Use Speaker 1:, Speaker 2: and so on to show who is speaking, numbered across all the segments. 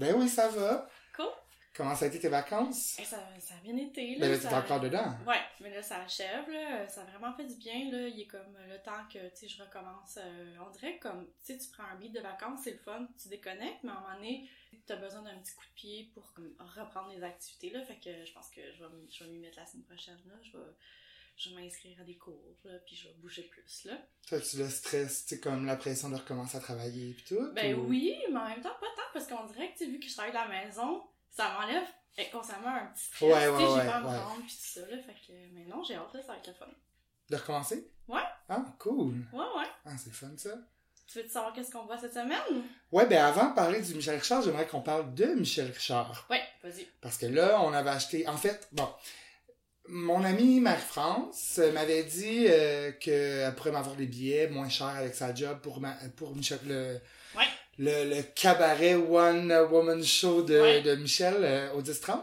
Speaker 1: Ben oui, ça va.
Speaker 2: Cool.
Speaker 1: Comment ça a été tes vacances?
Speaker 2: Eh, ça, ça a bien été. Là,
Speaker 1: Ben là, t'es encore dedans.
Speaker 2: Ouais, mais là, ça achève, là. Ça a vraiment fait du bien, là. Il est comme le temps que, tu sais, je recommence. euh, on dirait que comme, tu sais, tu prends un beat de vacances, c'est le fun, tu déconnectes, mais à un moment donné, t'as besoin d'un petit coup de pied pour comme, reprendre les activités, là. Fait que je pense que je vais, m- je vais m'y mettre la semaine prochaine, là. Je vais, je vais m'inscrire à des cours, là, puis je vais bouger plus, là.
Speaker 1: Toi, tu le stress, tu comme la pression de recommencer à travailler et tout?
Speaker 2: Ben
Speaker 1: ou-
Speaker 2: oui, mais en même temps, pas tant, parce qu'on dirait que, tu vu que je travaille de la maison, ça m'enlève inconsciemment un petit stress.
Speaker 1: Ouais,
Speaker 2: tu sais,
Speaker 1: ouais,
Speaker 2: j'ai pas à me puis tout ça, là. Fait que, mais non, j'ai hâte, là, ça va être le fun.
Speaker 1: De recommencer?
Speaker 2: Ouais.
Speaker 1: Ah, cool.
Speaker 2: Ouais, ouais.
Speaker 1: Ah, c'est fun, ça.
Speaker 2: Tu veux te savoir qu'est-ce qu'on voit cette semaine?
Speaker 1: Ouais, ben avant de parler du Michel Richard, j'aimerais qu'on parle de Michel Richard.
Speaker 2: Ouais, vas-y.
Speaker 1: Parce que là, on avait acheté. En fait, bon. Mon amie Marie-France m'avait dit euh, qu'elle pourrait m'avoir des billets moins chers avec sa job pour, ma, pour Michel, le,
Speaker 2: Ouais.
Speaker 1: le, le cabaret One Woman Show de,
Speaker 2: Ouais.
Speaker 1: de Michel euh, au 10-30.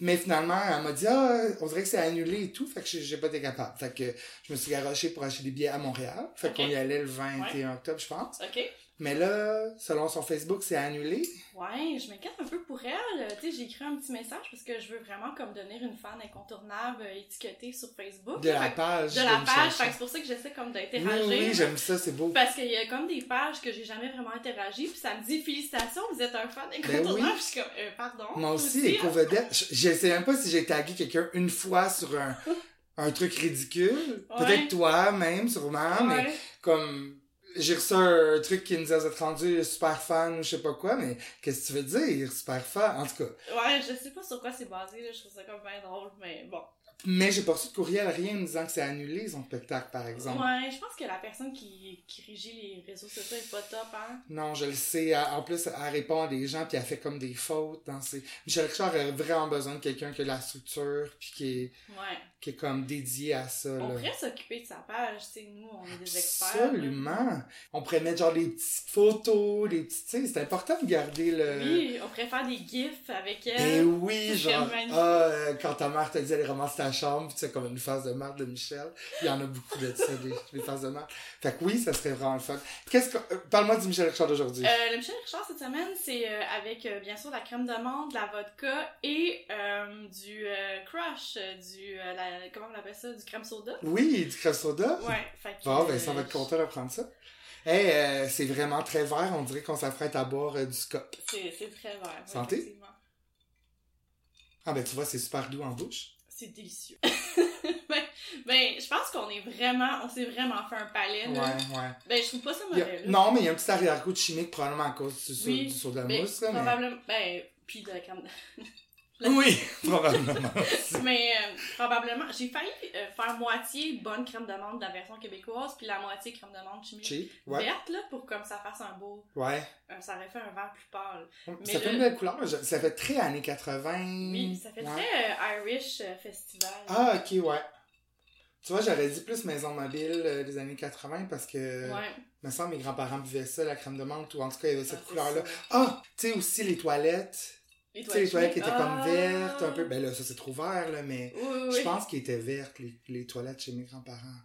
Speaker 1: Mais finalement, elle m'a dit, ah, on dirait que c'est annulé et tout, fait que j'ai pas été capable. Fait que je me suis garoché pour acheter des billets à Montréal. Fait qu'on y allait le 21 octobre, je pense.
Speaker 2: OK.
Speaker 1: Mais là, selon son Facebook, c'est annulé.
Speaker 2: Ouais, je m'inquiète un peu pour elle. Tu sais, j'ai écrit un petit message parce que je veux vraiment comme devenir une fan incontournable euh, étiquetée sur Facebook.
Speaker 1: De la page.
Speaker 2: de la page, fait c'est pour ça que j'essaie comme
Speaker 1: Oui,
Speaker 2: d'interagir.
Speaker 1: oui, j'aime ça, c'est beau.
Speaker 2: Parce qu'il y a comme des pages que j'ai jamais vraiment interagi, puis ça me dit félicitations, vous êtes un fan
Speaker 1: Ben
Speaker 2: incontournable.
Speaker 1: oui.
Speaker 2: Puis je suis comme, euh, pardon.
Speaker 1: Moi aussi,
Speaker 2: hein?
Speaker 1: éco-vedette. Je, sais même pas si j'ai tagué quelqu'un une fois sur un, un truc ridicule.
Speaker 2: Ouais.
Speaker 1: Peut-être toi, même, sûrement, mais comme, j'ai reçu un truc qui nous êtes rendu super fan je sais pas quoi, mais qu'est-ce que tu veux dire, super fan? En tout cas.
Speaker 2: Ouais, je sais pas sur quoi c'est basé, là, je trouve ça comme bien drôle, mais bon.
Speaker 1: Mais j'ai pas reçu de courriel, rien me disant que c'est annulé, son spectacle, par exemple.
Speaker 2: Ouais, je pense que la personne qui, qui régit les réseaux sociaux est pas top, hein.
Speaker 1: Non, je le sais. Elle- En plus, elle répond à des gens, puis elle fait comme des fautes dans ses... Michel Richard a vraiment besoin de quelqu'un qui a la structure, puis qui est,
Speaker 2: Ouais.
Speaker 1: qui est comme dédié à ça,
Speaker 2: On
Speaker 1: là.
Speaker 2: pourrait s'occuper de sa page, tu sais, nous, on est des experts.
Speaker 1: Absolument. On pourrait mettre genre des petites photos, des petites, tu sais, c'est important de garder le...
Speaker 2: Oui, on pourrait faire des gifs avec elle.
Speaker 1: Ben oui,
Speaker 2: C'est
Speaker 1: genre, ah, euh, quand ta mère te dit elle ramasse ta chambre, sais, comme une phase de marde de Michel. Il y en a beaucoup de ça, des, des phases de marde. Fait que oui, ça serait vraiment le fun. Qu'est-ce que, euh, parle-moi du Michel Richard d'aujourd'hui.
Speaker 2: Euh, le Michel Richard cette semaine, c'est euh, avec euh, bien sûr la crème d'amande, de la vodka et du crush, du la- comment on appelle ça, du crème soda.
Speaker 1: Oui, du crème soda.
Speaker 2: Ouais, fait que,
Speaker 1: Bon, ben, ça va être content de prendre ça. Hey, euh, c'est vraiment très vert. On dirait qu'on s'apprête à boire euh, du scop.
Speaker 2: C'est c'est très vert.
Speaker 1: Santé? Ah, ben, tu vois, c'est super doux en bouche.
Speaker 2: C'est délicieux. ben, ben, je pense qu'on est vraiment, on s'est vraiment fait un palais.
Speaker 1: Ouais,
Speaker 2: Là.
Speaker 1: ouais.
Speaker 2: Ben, je trouve pas ça
Speaker 1: a-
Speaker 2: mauvais.
Speaker 1: non, mais il y a un petit arrière-goût de chimique, probablement à cause du,
Speaker 2: Oui,
Speaker 1: du de la
Speaker 2: Ben,
Speaker 1: mousse, là, mais...
Speaker 2: probablement, ben, puis de la crème.
Speaker 1: Oui, probablement.
Speaker 2: Mais euh, probablement, j'ai failli euh, faire moitié bonne crème d'amande de la version québécoise, puis la moitié crème d'amande chimique
Speaker 1: Cheap, ouais.
Speaker 2: verte, là, pour comme ça fasse un beau.
Speaker 1: Ouais.
Speaker 2: euh, ça aurait fait un vert plus pâle. Mais
Speaker 1: ça fait une belle couleur. Ça fait très années 80.
Speaker 2: Oui, ça fait
Speaker 1: Ouais.
Speaker 2: très Irish festival.
Speaker 1: Ah, ok, ouais. Tu vois, j'aurais dit plus maison mobile des années 80 parce que,
Speaker 2: ouais.
Speaker 1: me semble, mes grands-parents buvaient ça, la crème de menthe, ou en tout cas, il y avait cette
Speaker 2: Ah,
Speaker 1: couleur-là. Ah, tu sais, aussi les toilettes.
Speaker 2: Les
Speaker 1: Tu sais, les toilettes qui étaient comme
Speaker 2: Ah!
Speaker 1: vertes, un peu. Ben là, ça c'est trop vert, là, mais
Speaker 2: Oui, oui,
Speaker 1: je pense qu'ils étaient vertes, les, les toilettes chez mes grands-parents.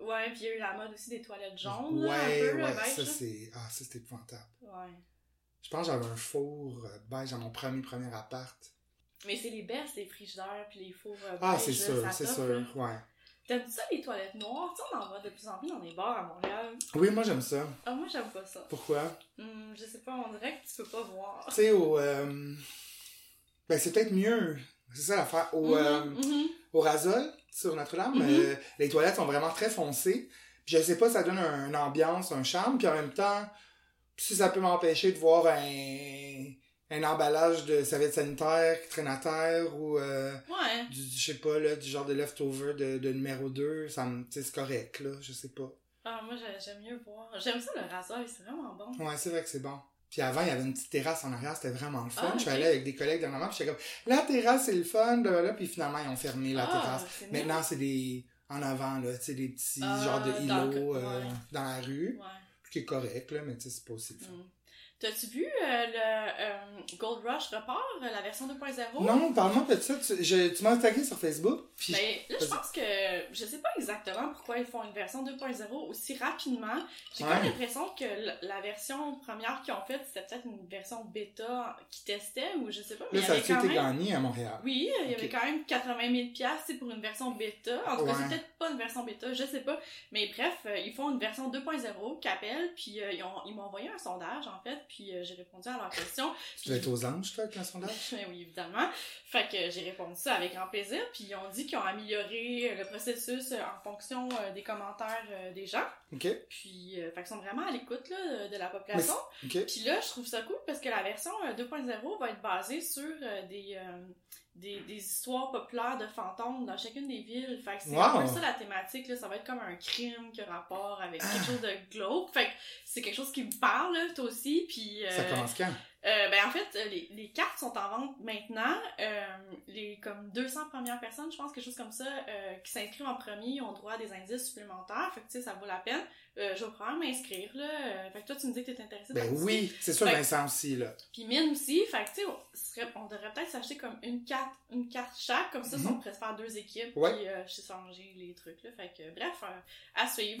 Speaker 2: Ouais, puis il y a eu la mode aussi des toilettes jaunes, là,
Speaker 1: Ouais,
Speaker 2: un peu, là,
Speaker 1: ouais,
Speaker 2: beige,
Speaker 1: ça c'est. Ah, ça c'était épouvantable.
Speaker 2: Ouais.
Speaker 1: Je pense que j'avais un four euh, beige dans mon premier, premier appart.
Speaker 2: Mais c'est les best, les frigidaires, puis les fours euh,
Speaker 1: Ah,
Speaker 2: beige,
Speaker 1: c'est sûr, c'est sûr,
Speaker 2: là.
Speaker 1: ouais.
Speaker 2: T'aimes ça, les toilettes noires? Tu sais, on en voit de plus en plus dans les bars à Montréal.
Speaker 1: Oui, moi j'aime ça.
Speaker 2: Ah, moi, j'aime pas ça.
Speaker 1: Pourquoi?
Speaker 2: Hum, je sais pas, on dirait que tu peux pas voir.
Speaker 1: Tu sais, au. euh, Ben, c'est peut-être mieux. C'est ça l'affaire. Au, euh,
Speaker 2: mhm.
Speaker 1: au Rasol, sur Notre-Dame,
Speaker 2: Mhm.
Speaker 1: euh, les toilettes sont vraiment très foncées. Puis je sais pas, ça donne un- une ambiance, un charme. Puis en même temps, si ça peut m'empêcher de voir un, un emballage de serviettes sanitaires qui traîne à terre ou euh,
Speaker 2: Ouais.
Speaker 1: du, je sais pas, là, du genre de leftover de, de numéro 2, ça me, c'est correct, là, je sais pas.
Speaker 2: Ah, moi, j'ai- j'aime mieux voir. J'aime ça, le rasoir, c'est vraiment bon.
Speaker 1: Ouais, c'est vrai que c'est bon. Puis avant, il y avait une petite terrasse en arrière, c'était vraiment le fun.
Speaker 2: Ah,
Speaker 1: Je suis
Speaker 2: ok.
Speaker 1: allé avec des collègues dernièrement, puis j'étais comme, la terrasse, c'est le fun, là, puis finalement, ils ont fermé la
Speaker 2: Ah,
Speaker 1: terrasse. Maintenant, c'est des, en avant, là, tu sais, des petits
Speaker 2: Ah,
Speaker 1: genres de îlots euh, dans la rue,
Speaker 2: Ouais.
Speaker 1: qui est correct, là, mais tu sais, c'est pas aussi le fun.
Speaker 2: Mm. T'as-tu vu euh, le, euh, Gold Rush repart, euh, la version 2.0.
Speaker 1: Non, parle-moi de ça. Tu, je- tu m'as attaqué sur Facebook. Puis
Speaker 2: Ben, là, je pense que je sais pas exactement pourquoi ils font une version 2.0 aussi rapidement. J'ai
Speaker 1: Ouais.
Speaker 2: comme l'impression que la version première qu'ils ont faite, c'était peut-être une version bêta qui testait ou je sais pas. Mais
Speaker 1: là,
Speaker 2: il y
Speaker 1: ça
Speaker 2: avait quand
Speaker 1: été
Speaker 2: même...
Speaker 1: gagné à Montréal?
Speaker 2: Oui, il y avait quand même 80 000 piastres, pour une version bêta. En tout cas,
Speaker 1: Ouais.
Speaker 2: c'est peut-être pas une version bêta, je sais pas. Mais bref, euh, ils font une version 2.0 qui appelle, puis euh, ils m'ont envoyé un sondage, en fait, puis euh, j'ai répondu à leur question.
Speaker 1: Tu devais être aux anges, toi, avec un sondage?
Speaker 2: Oui, évidemment. Fait que j'ai répondu ça avec grand plaisir, puis ils ont dit qu'ils ont amélioré le processus euh, en fonction euh, des commentaires euh, des gens.
Speaker 1: OK.
Speaker 2: Puis, euh, fait qu'ils sont vraiment à l'écoute là, de la population.
Speaker 1: OK.
Speaker 2: Puis là, je trouve ça cool parce que la version euh, 2.0 va être basée sur euh, des, euh, des, des histoires populaires de fantômes dans chacune des villes. Fait que c'est
Speaker 1: Wow.
Speaker 2: un peu ça la thématique. Là. Ça va être comme un crime qui a rapport avec quelque chose de glauque. Fait que c'est quelque chose qui me parle, là, toi aussi. Puis, euh,
Speaker 1: Ça commence quand?
Speaker 2: euh, ben en fait, les, les cartes sont en vente maintenant. Euh, les comme 200 premières personnes, je pense, quelque chose comme ça, euh, qui s'inscrivent en premier ont droit à des indices supplémentaires. Fait que tu sais, ça vaut la peine. Je vais probablement m'inscrire là. Fait que toi, tu me dis que t'es intéressé
Speaker 1: Ben oui, c'est sûr, Vincent aussi, là.
Speaker 2: Puis mine aussi. Fait que tu sais, serait- on devrait peut-être s'acheter comme une carte, une carte chaque. Comme ça, si
Speaker 1: Mhm.
Speaker 2: on pourrait se faire deux équipes.
Speaker 1: Ouais.
Speaker 2: Puis euh, les trucs là. Fait que bref, euh, à suivre.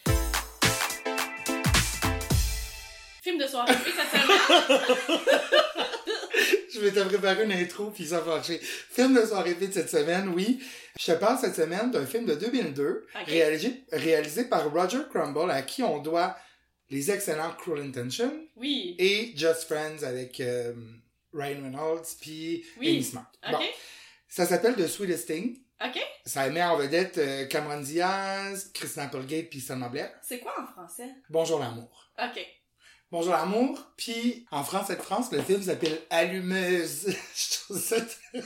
Speaker 2: Film de soirée cette semaine.
Speaker 1: Je vais te préparer une intro, puis ça va marcher. Film de soirée vite cette semaine, oui. Je te parle cette semaine d'un film de 2002,
Speaker 2: Ok.
Speaker 1: réalisé, réalisé par Roger Crumble, à qui on doit les excellents Cruel Intention
Speaker 2: Oui.
Speaker 1: et Just Friends avec euh, Ryan Reynolds puis
Speaker 2: Oui.
Speaker 1: Amy Smart. Bon, ça s'appelle The Sweetest Thing.
Speaker 2: Ok.
Speaker 1: Ça met en vedette euh, Cameron Diaz, Christina Applegate puis Selma Blair.
Speaker 2: C'est quoi en français?
Speaker 1: Bonjour l'amour.
Speaker 2: Ok.
Speaker 1: Bonjour l'amour. Puis en France, cette France, le film s'appelle Allumeuse. Je trouve ça
Speaker 2: C'est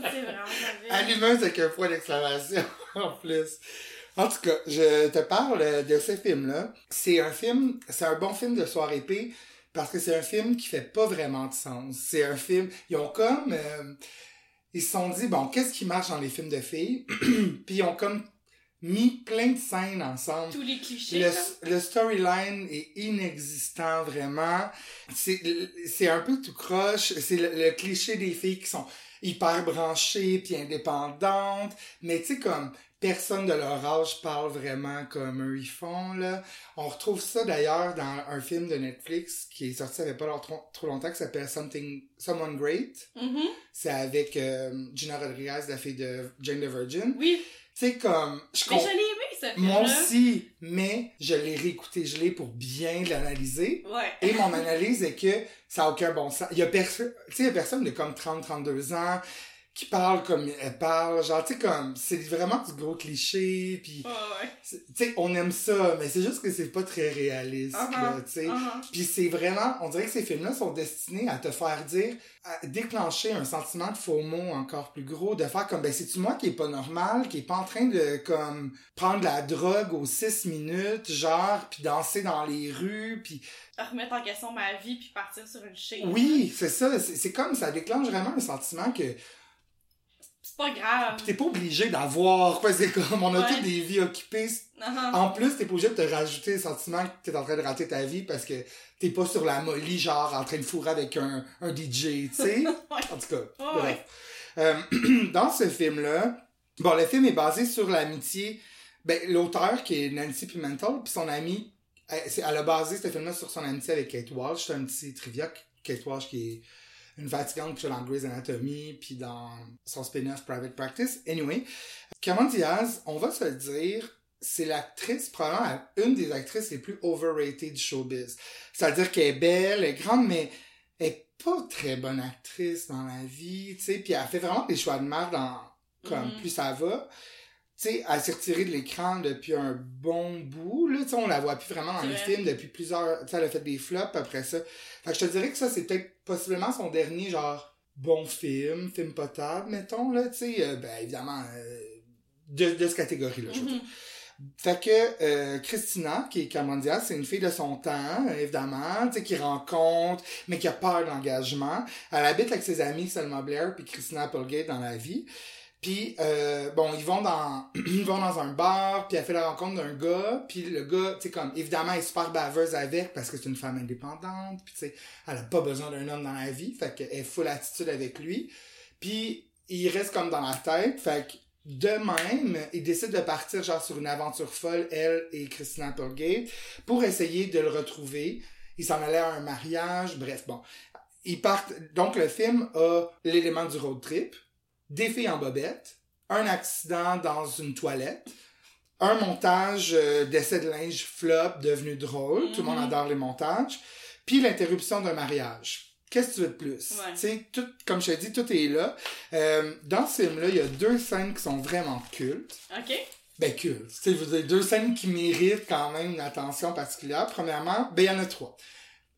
Speaker 2: vraiment.
Speaker 1: Allumeuse avec un point d'exclamation en plus. En tout cas, je te parle de ce film-là. C'est un film, c'est un bon film de soirée épée parce que c'est un film qui fait pas vraiment de sens. C'est un film, ils ont comme, euh, ils se sont dit, bon, qu'est-ce qui marche dans les films de filles? Puis ils ont comme mis plein de scènes ensemble.
Speaker 2: Tous les clichés.
Speaker 1: Le, storyline est inexistant vraiment. C'est c'est un peu tout croche. C'est le, le cliché des filles qui sont hyper branchées puis indépendantes. Mais tu sais, comme personne de leur âge parle vraiment comme eux ils font, là. On retrouve ça d'ailleurs dans un film de Netflix qui est sorti fait pas trop, trop longtemps qui s'appelle Something, Someone Great.
Speaker 2: Mhm.
Speaker 1: C'est avec euh, Gina Rodriguez, la fille de Jane the Virgin.
Speaker 2: Oui.
Speaker 1: Tu sais, comme... Je comprends-
Speaker 2: ce film
Speaker 1: moi aussi, mais je l'ai réécouté, je l'ai pour bien l'analyser.
Speaker 2: Ouais.
Speaker 1: Et mon analyse est que ça n'a aucun bon sens. Il y a personne, tu sais, il y a personne de comme 30, 32 ans qui parle comme elle parle. Genre, tu sais, comme, c'est vraiment du gros cliché, puis,
Speaker 2: Ouais, ouais.
Speaker 1: c'est- tu sais, on aime ça, mais c'est juste que c'est pas très réaliste, là, tu sais.
Speaker 2: Uh-huh.
Speaker 1: Puis c'est vraiment, on dirait que ces films-là sont destinés à te faire dire, à déclencher un sentiment de faux mot encore plus gros, de faire comme, ben c'est-tu moi qui est pas normal, qui est pas en train de, comme, prendre la drogue aux six minutes, genre, puis danser dans les rues, puis
Speaker 2: Remettre en question ma vie puis partir sur une chaîne.
Speaker 1: oui, c'est ça, c'est c'est comme, ça déclenche vraiment un sentiment que
Speaker 2: C'est pas grave.
Speaker 1: pis t'es pas obligé d'avoir, parce que comme, on a
Speaker 2: Ouais.
Speaker 1: toutes des vies occupées. En plus, t'es pas obligé de te rajouter le sentiment que t'es en train de rater ta vie parce que t'es pas sur la molly, genre, en train de fourrer avec un, un DJ, tu sais? En tout cas, bref. Euh, dans ce film-là, bon, le film est basé sur l'amitié, ben, l'auteur qui est Nancy Pimentel, puis son ami, elle, c'est- elle a basé ce film-là sur son amitié avec Kate Walsh. C'est un petit trivia, Kate Walsh qui est une fatigante joue dans Grey's Anatomy, puis dans son spin-off Private Practice. Anyway, Cameron Diaz, on va se le dire, c'est l'actrice, probablement une des actrices les plus overrated du showbiz. C'est-à-dire qu'elle est belle, elle est grande, mais elle est pas très bonne actrice dans la vie, tu sais, puis elle fait vraiment des choix de merde dans, comme,
Speaker 2: Mhm.
Speaker 1: plus ça va. Tu sais, elle s'est retirée de l'écran depuis un bon bout, là, tu sais, on la voit plus vraiment dans les
Speaker 2: vrai.
Speaker 1: films depuis plusieurs, tu sais, elle a fait des flops après ça. Fait que je te dirais que ça, c'est peut-être possiblement son dernier, genre, bon film, film potable, mettons, là, tu sais, euh, ben, évidemment, euh, de, de cette catégorie-là, je veux dire.
Speaker 2: Mhm.
Speaker 1: Fait que euh, Christina, qui est Cameron Diaz, c'est une fille de son temps, évidemment, tu sais, qui rencontre, mais qui a peur de l'engagement. Elle habite avec ses amis Selma Blair puis Christina Applegate dans la vie. Puis, euh, bon, ils vont dans ils vont dans un bar, puis elle fait la rencontre d'un gars, puis le gars, tu sais, comme, évidemment, elle est super baveuse avec, parce que c'est une femme indépendante, puis tu sais, elle a pas besoin d'un homme dans la vie, fait qu'elle est full attitude avec lui. Puis, il reste comme dans la tête, fait que, de même, ils décident de partir, genre, sur une aventure folle, elle et Christina Applegate, pour essayer de le retrouver. Ils s'en allaient à un mariage, bref, bon. Ils partent, donc le film a l'élément du road trip, des filles en bobette, un accident dans une toilette, un montage euh, d'essai de linge flop devenu drôle, tout le monde
Speaker 2: Mhm.
Speaker 1: adore les montages, puis l'interruption d'un mariage. Qu'est-ce que tu veux de plus?
Speaker 2: Ouais.
Speaker 1: Tu sais, tout, comme je te dis, tout est là. Euh, dans ce film-là, il y a deux scènes qui sont vraiment cultes.
Speaker 2: OK.
Speaker 1: Ben, culte. Tu sais, deux scènes qui méritent quand même une attention particulière. Premièrement, ben, il y en a trois.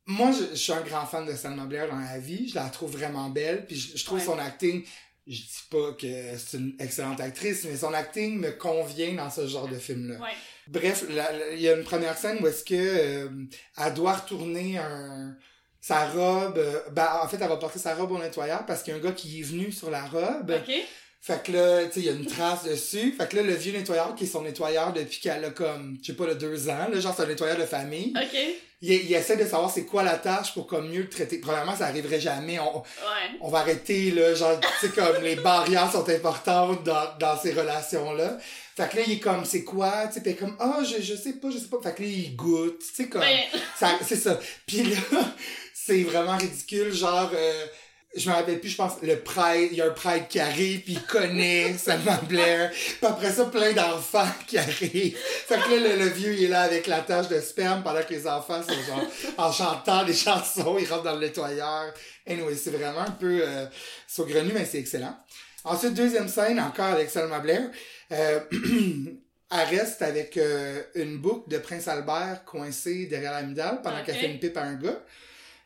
Speaker 1: Moi, je, je suis un grand fan de Selma Blair dans la vie. Je la trouve vraiment belle. Puis je, je trouve
Speaker 2: Ouais.
Speaker 1: son acting, je dis pas que c'est une excellente actrice, mais son acting me convient dans ce genre de film-là.
Speaker 2: Ouais.
Speaker 1: Bref, il y a une première scène où est-ce que euh, elle doit retourner un sa robe. euh, ben, en fait, elle va porter sa robe au nettoyeur parce qu'il y a un gars qui est venu sur la robe. Fait que là, tu sais, il y a une trace dessus. Fait que là, le vieux nettoyeur, qui est son nettoyeur depuis qu'elle a comme, je sais pas, le deux ans, là, genre c'est un nettoyeur de famille,
Speaker 2: OK.
Speaker 1: il, il essaie de savoir c'est quoi la tâche pour comme mieux le traiter. Premièrement, ça arriverait jamais. On,
Speaker 2: Ouais.
Speaker 1: on va arrêter, là, genre, tu sais, comme les barrières sont importantes dans, dans ces relations-là. Fait que là, il est comme, c'est quoi? Tu sais, pis comme, ah, je, je sais pas, je sais pas. Fait que là, il goûte, tu sais, comme... Ça, c'est ça. Puis là, c'est vraiment ridicule, genre, euh, je me rappelle plus, je pense, le pride, il y a un pride qui arrive, puis il connaît Salma Blair. Puis après ça, plein d'enfants qui arrivent. Fait que là, le, le vieux, il est là avec la tâche de sperme, pendant que les enfants sont genre, en chantant des chansons, ils rentrent dans le nettoyeur. Anyway, c'est vraiment un peu euh, saugrenu, mais c'est excellent. Ensuite, deuxième scène, encore avec Salma Blair. Euh, elle reste avec euh, une boucle de Prince Albert coincée derrière la midale pendant qu'elle fait une pipe à un gars.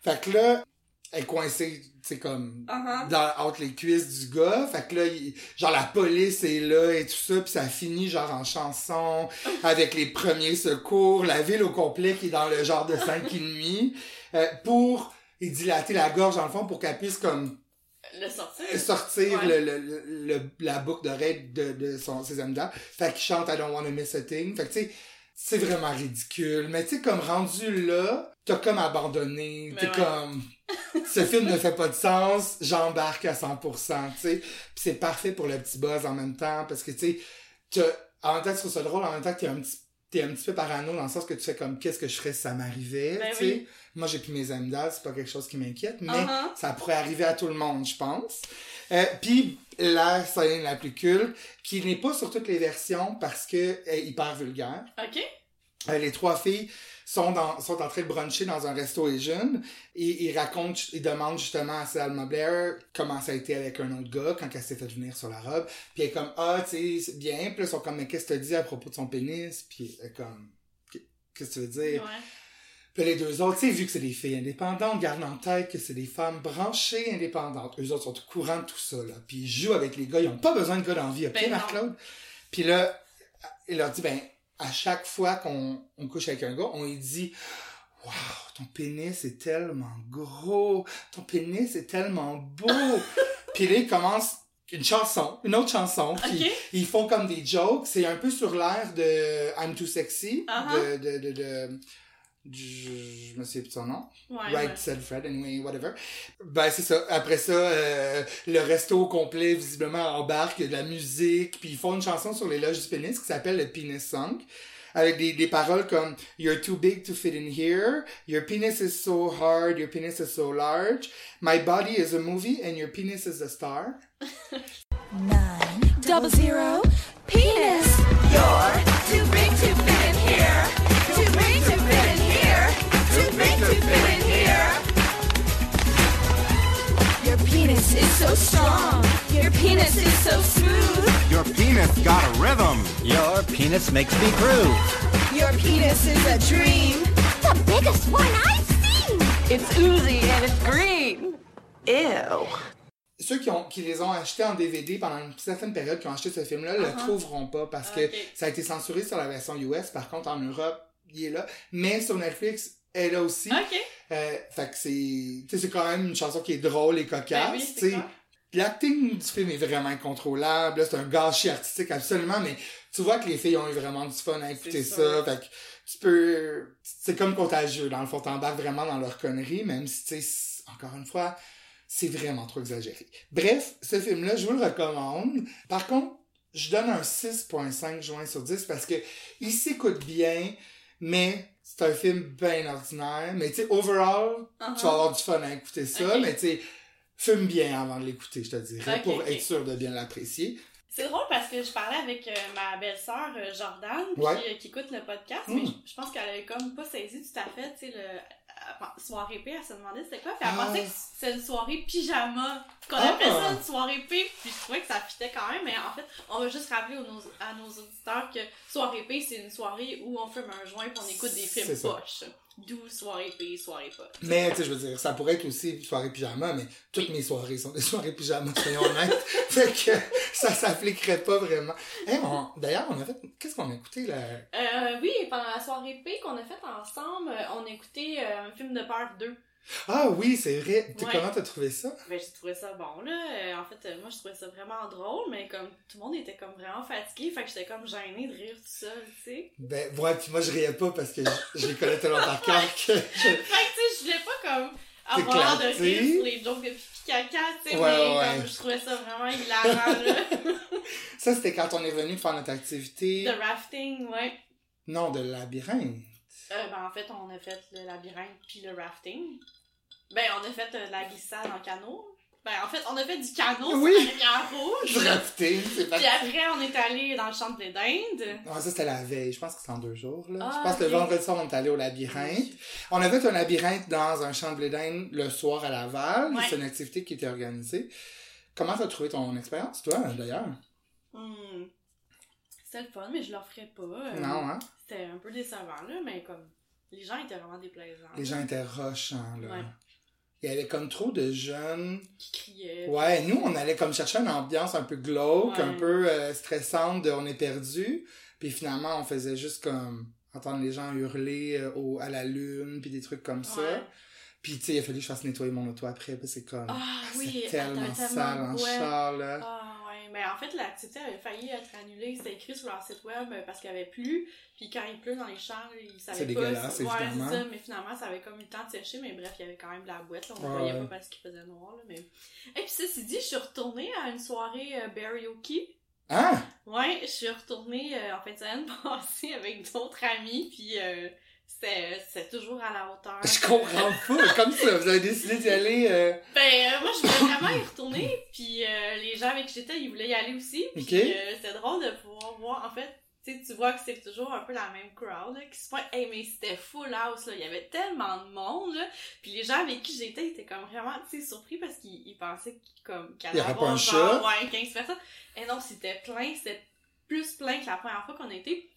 Speaker 1: Fait que là, elle est coincée, tu sais, comme
Speaker 2: uh-huh.
Speaker 1: dans, entre les cuisses du gars. Fait que là, il- genre la police est là et tout ça, puis ça finit genre en chanson, avec les premiers secours, la ville au complet qui est dans le genre de 5 et demi, euh, pour y dilater la gorge dans le fond pour qu'elle puisse comme
Speaker 2: Le sortir.
Speaker 1: sortir
Speaker 2: Ouais.
Speaker 1: le, le, le, la boucle d'oreille de, de son, ses amis. Fait qu'il chante I don't wanna miss a thing. Fait que tu sais, c'est vraiment ridicule. Mais tu sais, comme rendu là, t'as comme abandonné.
Speaker 2: Mais
Speaker 1: T'es
Speaker 2: ouais.
Speaker 1: comme, ce film ne fait pas de sens, j'embarque à 100%, tu sais. Puis c'est parfait pour le petit buzz en même temps, parce que tu sais, en même temps, tu trouves ça drôle, en même temps que t'es un petit t'es un petit peu parano dans le sens que tu fais comme qu'est-ce que je ferais si ça m'arrivait,
Speaker 2: Ben
Speaker 1: tu sais.
Speaker 2: oui.
Speaker 1: Moi, j'ai plus mes amygdales, c'est pas quelque chose qui m'inquiète, mais
Speaker 2: Uh-huh.
Speaker 1: ça pourrait arriver à tout le monde, je pense. Euh, Puis la scène la plus culte, qui n'est pas sur toutes les versions parce que est hyper vulgaire.
Speaker 2: OK.
Speaker 1: Euh, les trois filles sont, dans, sont en train de bruncher dans un resto Asian et ils racontent, ils demandent justement à Salma Blair comment ça a été avec un autre gars quand elle s'est fait venir sur la robe. Puis elle est comme, ah, tu sais, c'est bien. Puis là, ils sont comme, mais qu'est-ce que tu dis à propos de son pénis? Puis elle est comme, qu'est-ce que tu veux dire?
Speaker 2: Ouais.
Speaker 1: Puis les deux autres, tu sais, vu que c'est des filles indépendantes, gardent en tête que c'est des femmes branchées indépendantes. Eux autres sont au courant de tout ça, là. Puis ils jouent avec les gars, ils ont pas besoin de gars dans la vie, ok,
Speaker 2: Ben.
Speaker 1: Marc-Claude? Puis là, il leur dit, ben, à chaque fois qu'on on couche avec un gars, on lui dit, Wow, ton pénis est tellement gros, ton pénis est tellement beau. puis là, ils commencent une chanson, une autre chanson, puis ils font comme des jokes. C'est un peu sur l'air de I'm Too Sexy,
Speaker 2: Uh-huh.
Speaker 1: de, de, de, de- je me souviens plus de son nom.
Speaker 2: Ouais.
Speaker 1: right
Speaker 2: ouais.
Speaker 1: said Fred, anyway, whatever. Ben, c'est ça. Après ça, euh, le resto au complet, visiblement, embarque de la musique, puis ils font une chanson sur l'éloge du pénis qui s'appelle le Penis Song. Avec des, des paroles comme You're too big to fit in here. Your penis is so hard. Your penis is so large. My body is a movie and your penis is a star.
Speaker 3: Nine double zero penis. You're too big to fit in here. Too big Too big to fit in here. Your penis is so strong. Your penis is so smooth.
Speaker 4: Your penis got a rhythm.
Speaker 5: Your penis makes me groove.
Speaker 3: Your penis is a dream. The biggest one I've seen.
Speaker 6: It's oozy and it's green. Ew.
Speaker 1: Ceux qui, ont, qui les ont achetés en DVD pendant une certaine période, qui ont acheté ce film-là, le trouveront pas parce que ça a été censuré sur la version US. Par contre, en Europe, il est là. Mais sur Netflix, est là aussi.
Speaker 2: OK.
Speaker 1: Euh, fait que c'est, tu sais, c'est quand même une chanson qui est drôle et cocasse,
Speaker 2: Ben oui,
Speaker 1: l'acting du film est vraiment incontrôlable. là, C'est un gâchis artistique absolument, mais tu vois que les filles ont eu vraiment du fun à écouter ça.
Speaker 2: ça.
Speaker 1: Fait que tu peux... C'est comme contagieux. Dans le fond, t'embarques vraiment dans leur connerie, même si, tu sais, encore une fois, c'est vraiment trop exagéré. Bref, ce film-là, je vous le recommande. Par contre, je donne un 6.5 joints sur 10 parce que il s'écoute bien, mais c'est un film bien ordinaire. Mais tu sais, overall,
Speaker 2: Uh-huh.
Speaker 1: tu vas avoir du fun à écouter ça, mais tu sais, fume bien avant de l'écouter, je te dirais, pour être sûr de bien l'apprécier.
Speaker 2: C'est drôle parce que je parlais avec euh, ma belle-sœur euh, Jordan
Speaker 1: Ouais.
Speaker 2: qui, euh, qui écoute le podcast, mais je, je pense qu'elle avait comme pas saisi tout à fait, tu sais, le soirée P, elle se demandait c'était quoi, puis elle
Speaker 1: Ah.
Speaker 2: pensait que c'était une soirée pyjama, qu'on
Speaker 1: Ah.
Speaker 2: appelait ça une soirée P, puis je trouvais que ça fitait quand même, mais en fait, on va juste rappeler aux- nos- à nos auditeurs que soirée P, c'est une soirée où on fume un joint et on écoute des films poches. D'où soirée P, soirée poche.
Speaker 1: Mais, tu sais, je veux dire, ça pourrait être aussi soirée pyjama, mais toutes mes soirées sont des soirées pyjama, soyons honnêtes. fait que ça s'appliquerait pas vraiment. Hey, D'ailleurs, on a fait... Qu'est-ce qu'on a écouté, là?
Speaker 2: Euh, oui, pendant la soirée P qu'on a faite ensemble, on a écouté euh, un film de peur 2.
Speaker 1: Ah oui, c'est vrai.
Speaker 2: Ouais.
Speaker 1: Comment t'as trouvé ça?
Speaker 2: Ben, j'ai trouvé ça bon, là. Euh, en fait, euh, moi, je trouvais ça vraiment drôle, mais comme tout le monde était comme vraiment fatigué, fait que j'étais comme gênée de rire tout seul, tu sais.
Speaker 1: Ben, ouais, puis moi, je riais pas parce que je, je les connais tellement par cœur que je...
Speaker 2: Fait que, tu sais, je voulais pas comme avoir de rire sur les jokes de pipi caca, tu sais,
Speaker 1: Ouais,
Speaker 2: mais
Speaker 1: ouais.
Speaker 2: comme je trouvais ça vraiment hilarant, là.
Speaker 1: Ça, c'était quand on est venu faire notre activité.
Speaker 2: The rafting, ouais.
Speaker 1: Non, de labyrinthe.
Speaker 2: Euh, ben, en fait, on a fait le labyrinthe puis le rafting. Ben, on a fait euh, la glissade en canot. Ben, en fait, on a fait du canot
Speaker 1: Oui.
Speaker 2: sur la rivière rouge.
Speaker 1: Rafting, c'est pas...
Speaker 2: Puis après, on est allé dans le champ de d'Inde.
Speaker 1: Non, ça, c'était la veille. Je pense que c'était en deux jours, là.
Speaker 2: Ah,
Speaker 1: je pense que le vendredi soir, on est allé au labyrinthe. On a fait un labyrinthe dans un champ de d'Inde le soir à Laval.
Speaker 2: Ouais.
Speaker 1: C'est une activité qui était organisée. Comment t'as trouvé ton expérience, toi, d'ailleurs?
Speaker 2: Hmm. C'était le fun, mais je l'en ferais pas. Euh,
Speaker 1: Non, hein?
Speaker 2: C'était un peu décevant, là, mais comme. Les gens étaient vraiment déplaisants.
Speaker 1: Les gens étaient rochants, là.
Speaker 2: Ouais.
Speaker 1: Il y avait comme trop de jeunes.
Speaker 2: Qui criaient.
Speaker 1: Ouais, nous, on allait comme chercher une ambiance un peu glauque,
Speaker 2: Ouais.
Speaker 1: un peu euh, stressante de on est perdu. Puis finalement, on faisait juste comme entendre les gens hurler euh, au, à la lune, puis des trucs comme ça. Puis tu sais, il a fallu que je fasse nettoyer mon auto après, parce que c'est comme...
Speaker 2: Ah oui,
Speaker 1: c'est tellement
Speaker 2: t'avais
Speaker 1: sale en char, là.
Speaker 2: Ah mais en fait, l'activité avait failli être annulée. C'était écrit sur leur site web euh, parce qu'il y avait plu. Puis quand il pleut dans les champs, ils savaient
Speaker 1: C'est
Speaker 2: pas. si- ouais, c'est ça, mais finalement, ça avait comme eu le temps de sécher. Mais bref, il y avait quand même de la boîte. Là, on ne voyait
Speaker 1: ouais.
Speaker 2: pas parce qu'il faisait noir. Là, mais... Et puis, ceci dit, je suis retournée à une soirée euh, karaoke.
Speaker 1: Ah!
Speaker 2: Ouais, je suis retournée euh, en fin de semaine passée avec d'autres amis. Puis euh, c'était toujours à la hauteur.
Speaker 1: Je comprends pas, comme ça, vous avez décidé d'y aller... euh,
Speaker 2: Ben, euh, moi, je voulais vraiment y retourner, puis euh, les gens avec qui j'étais, ils voulaient y aller aussi. Puis
Speaker 1: Ok.
Speaker 2: euh, c'était drôle de pouvoir voir, en fait, tu vois que c'est toujours un peu la même crowd, là, qui se pointe. Hey, mais c'était full house, là, il y avait tellement de monde, là. Puis les gens avec qui j'étais étaient comme vraiment, surpris parce qu'ils ils pensaient qu'il
Speaker 1: y pas
Speaker 2: avoir
Speaker 1: un
Speaker 2: genre, ouais, 15 personnes. Et non, c'était plein, c'était plus plein que la première fois qu'on a été.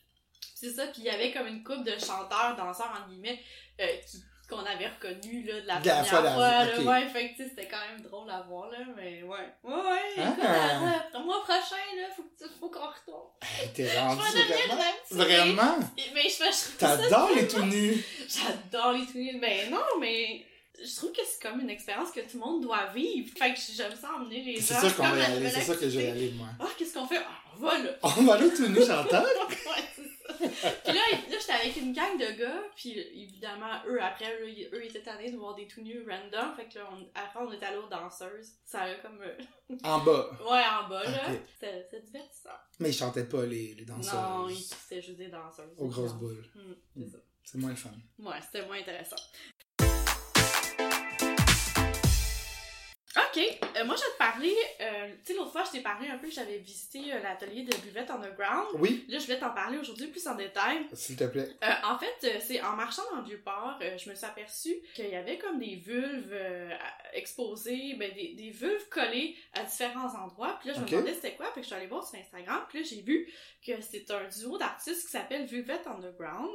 Speaker 2: C'est ça, puis il y avait comme une couple de chanteurs, danseurs, entre guillemets, euh, qui qu'on avait reconnu là, de la
Speaker 1: De la
Speaker 2: première
Speaker 1: fois
Speaker 2: là,
Speaker 1: ok.
Speaker 2: Ouais, fait que c'était quand même drôle à voir, là, mais ouais. Ouais, ouais,
Speaker 1: Ah.
Speaker 2: mois prochain, là, faut, que tu- faut qu'on retourne.
Speaker 1: hey, T'es rendu vraiment... Vraiment?
Speaker 2: Mais je fais, ça
Speaker 1: T'adores les tout nus!
Speaker 2: J'adore les tweets. Ben non, mais je trouve que c'est comme une expérience que tout le monde doit vivre. Fait que j'aime ça emmener les gens.
Speaker 1: C'est sûr qu'on va
Speaker 2: la
Speaker 1: aller, c'est sûr que je vais aller, moi.
Speaker 2: Ah, qu'est-ce qu'on fait? Ah, on va là.
Speaker 1: On va aller tout nus, Chantal?
Speaker 2: ouais, ça. Puis là, là j'étais avec une gang de gars, puis évidemment, eux, après, eux, ils- eux, étaient tannés de voir des tout nus random, fait que là, on- après, on est allé aux danseuses. Ça a comme... euh,
Speaker 1: En bas.
Speaker 2: Ouais, en bas, là.
Speaker 1: Ok.
Speaker 2: C'était c'était divertissant.
Speaker 1: Mais ils chantaient pas, les, les danseuses.
Speaker 2: Non, ils- c'était juste des danseuses.
Speaker 1: Aux grosses boules.
Speaker 2: Hmm, c'est ça.
Speaker 1: C'est moins le fun.
Speaker 2: Ouais, c'était moins intéressant. Ok, euh, moi je vais te parler, euh, tu sais l'autre fois je t'ai parlé un peu que j'avais visité euh, l'atelier de Buvette Underground.
Speaker 1: Oui,
Speaker 2: Là je vais t'en parler aujourd'hui plus en détail.
Speaker 1: s'il te plaît.
Speaker 2: Euh, en fait, c'est en marchant dans le Vieux-Port, je me suis aperçue qu'il y avait comme des vulves exposées, ben, des, des vulves collées à différents endroits. Puis là, je me demandais c'était quoi, puis je suis allée voir sur Instagram. Puis là, j'ai vu que c'est un duo d'artistes qui s'appelle Vuvette Underground.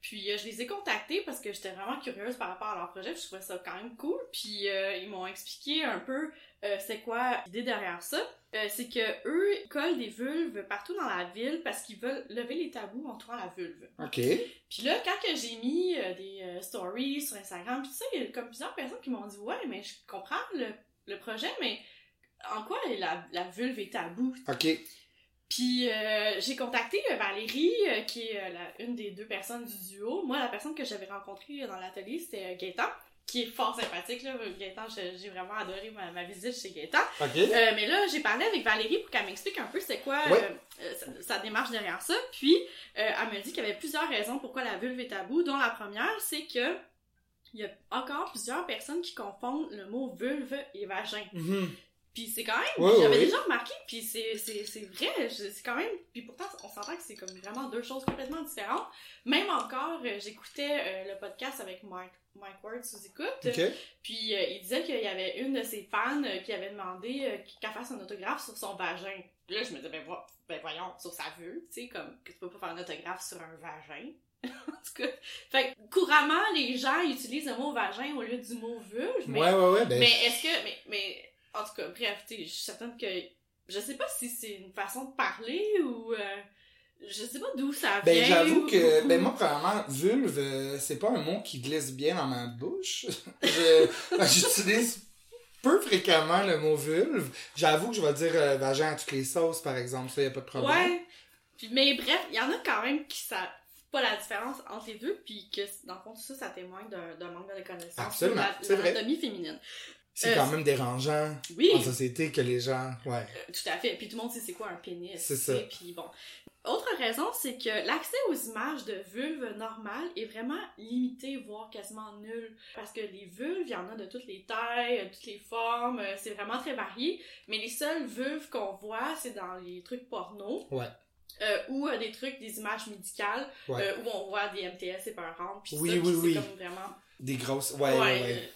Speaker 2: Puis je les ai contactés parce que j'étais vraiment curieuse par rapport à leur projet. puis Je trouvais ça quand même cool. Puis euh, ils m'ont expliqué un peu euh, c'est quoi l'idée derrière ça. Euh, c'est que eux collent des vulves partout dans la ville parce qu'ils veulent lever les tabous entourant la vulve.
Speaker 1: OK.
Speaker 2: Puis là, quand que j'ai mis euh, des stories sur Instagram, pis ça, il y a comme plusieurs personnes qui m'ont dit Ouais, mais je comprends le, le projet, mais en quoi la, la vulve est tabou?
Speaker 1: Ok.
Speaker 2: Puis euh, j'ai contacté Valérie, euh, qui est euh, la- une des deux personnes du duo. Moi, la personne que j'avais rencontrée dans l'atelier, c'était Gaëtan, qui est fort sympathique. Là. Gaëtan, j'ai vraiment adoré ma, ma visite chez Gaëtan. Euh, mais là, j'ai parlé avec Valérie pour qu'elle m'explique un peu c'est quoi euh, euh, sa, sa démarche derrière ça. Puis, euh, elle me dit qu'il y avait plusieurs raisons pourquoi la vulve est tabou, dont la première, c'est que il y a encore plusieurs personnes qui confondent le mot vulve et vagin.
Speaker 1: Mhm.
Speaker 2: Puis c'est quand même, j'avais déjà remarqué, puis c'est, c'est, c'est vrai, c'est quand même, puis pourtant on s'entend que c'est comme vraiment deux choses complètement différentes. Même encore, euh, j'écoutais euh, le podcast avec Mike, Mike Ward sous écoute,
Speaker 1: Ok.
Speaker 2: puis euh, il disait qu'il y avait une de ses fans qui avait demandé euh, qu'elle fasse un autographe sur son vagin. Là, je me disais, ben, ben voyons, sur sa vulve, tu sais, comme que tu peux pas faire un autographe sur un vagin. en tout cas, fait que, couramment, les gens utilisent le mot vagin au lieu du mot vulve, mais
Speaker 1: Ouais, ouais, ouais. Ben,
Speaker 2: mais est-ce que. Mais, mais en tout cas, bref, je suis certaine que. Je sais pas si c'est une façon de parler ou. euh, je sais pas d'où ça vient.
Speaker 1: Ben, j'avoue
Speaker 2: ou-
Speaker 1: que, ben, moi, premièrement, vulve, euh, c'est pas un mot qui glisse bien dans ma bouche. Ben, J'utilise peu fréquemment le mot vulve. J'avoue que je vais dire euh, vagin à toutes les sauces, par exemple. Ça, y a pas de problème.
Speaker 2: Ouais. Puis, mais bref, il y en a quand même qui savent pas la différence entre les deux, puis que dans le fond, tout ça, ça témoigne d'un manque de connaissance
Speaker 1: Absolument,
Speaker 2: sur l'anatomie féminine.
Speaker 1: C'est
Speaker 2: Euh,
Speaker 1: quand même dérangeant
Speaker 2: Oui,
Speaker 1: en société que les gens, ouais.
Speaker 2: Euh, Tout à fait. Puis tout le monde sait c'est quoi un pénis.
Speaker 1: C'est ça.
Speaker 2: Puis bon. Autre raison, c'est que l'accès aux images de vulves normales est vraiment limité, voire quasiment nul. Parce que les vulves, il y en a de toutes les tailles, de toutes les formes, euh, c'est vraiment très varié. Mais les seules vulves qu'on voit, c'est dans les trucs porno.
Speaker 1: Ouais.
Speaker 2: euh, ou euh, des trucs, des images médicales,
Speaker 1: Ouais.
Speaker 2: euh, où on voit des MTS épeurantes, puis
Speaker 1: Oui,
Speaker 2: ça,
Speaker 1: oui, oui.
Speaker 2: c'est comme vraiment
Speaker 1: Des grosses, ouais, ouais,
Speaker 2: Ouais, euh,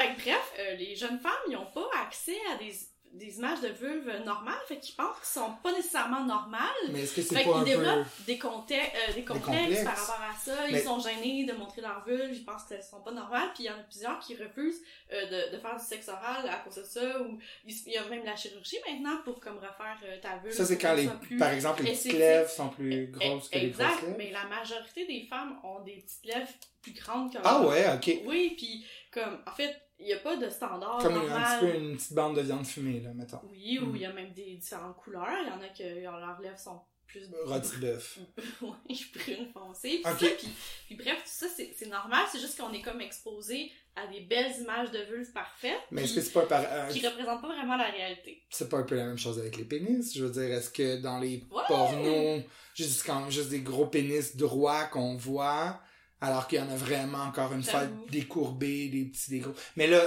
Speaker 2: Fait que bref, euh, les jeunes femmes, ils n'ont pas accès à des, des images de vulve normales, fait qu'ils pensent qu'ils sont pas nécessairement normales.
Speaker 1: Mais est-ce que c'est
Speaker 2: Fait
Speaker 1: pas
Speaker 2: qu'ils
Speaker 1: un
Speaker 2: développent
Speaker 1: peu...
Speaker 2: des, conte- euh, des complexes,
Speaker 1: complexes.
Speaker 2: par rapport à ça.
Speaker 1: Mais-
Speaker 2: Ils sont gênés de montrer leur vulve, ils pensent qu'elles sont pas normales, puis il y en a plusieurs qui refusent euh, de, de faire du sexe oral à cause de ça, ou il y a même la chirurgie maintenant pour comme refaire euh, ta vulve.
Speaker 1: Ça, c'est quand les,
Speaker 2: plus
Speaker 1: par exemple, les petites lèvres sont plus grosses que les
Speaker 2: Exact,
Speaker 1: grosses
Speaker 2: mais la majorité des femmes ont des petites lèvres plus grandes que
Speaker 1: Ah ouais, ok.
Speaker 2: oui, puis comme, en fait, il n'y a pas de standard
Speaker 1: Comme une- un petit peu une petite bande de viande fumée, là, mettons.
Speaker 2: Oui, ou
Speaker 1: Mm.
Speaker 2: il y a même des différentes couleurs. Il y en a que leurs lèvres sont plus...
Speaker 1: Rôti de bœuf.
Speaker 2: ouais, brune foncée. Puis puis, puis bref, tout ça, c'est c'est normal. C'est juste qu'on est comme exposé à des belles images de vulve parfaites.
Speaker 1: Mais est-ce
Speaker 2: puis
Speaker 1: que c'est pas, par- un-
Speaker 2: qui représentent pas vraiment la réalité.
Speaker 1: c'est pas un peu la même chose avec les pénis? Je veux dire, est-ce que dans les
Speaker 2: Ouais.
Speaker 1: pornos, juste quand même juste des gros pénis droits qu'on voit, alors qu'il y en a vraiment encore une fois des courbés, des petits, des gros. Mais là,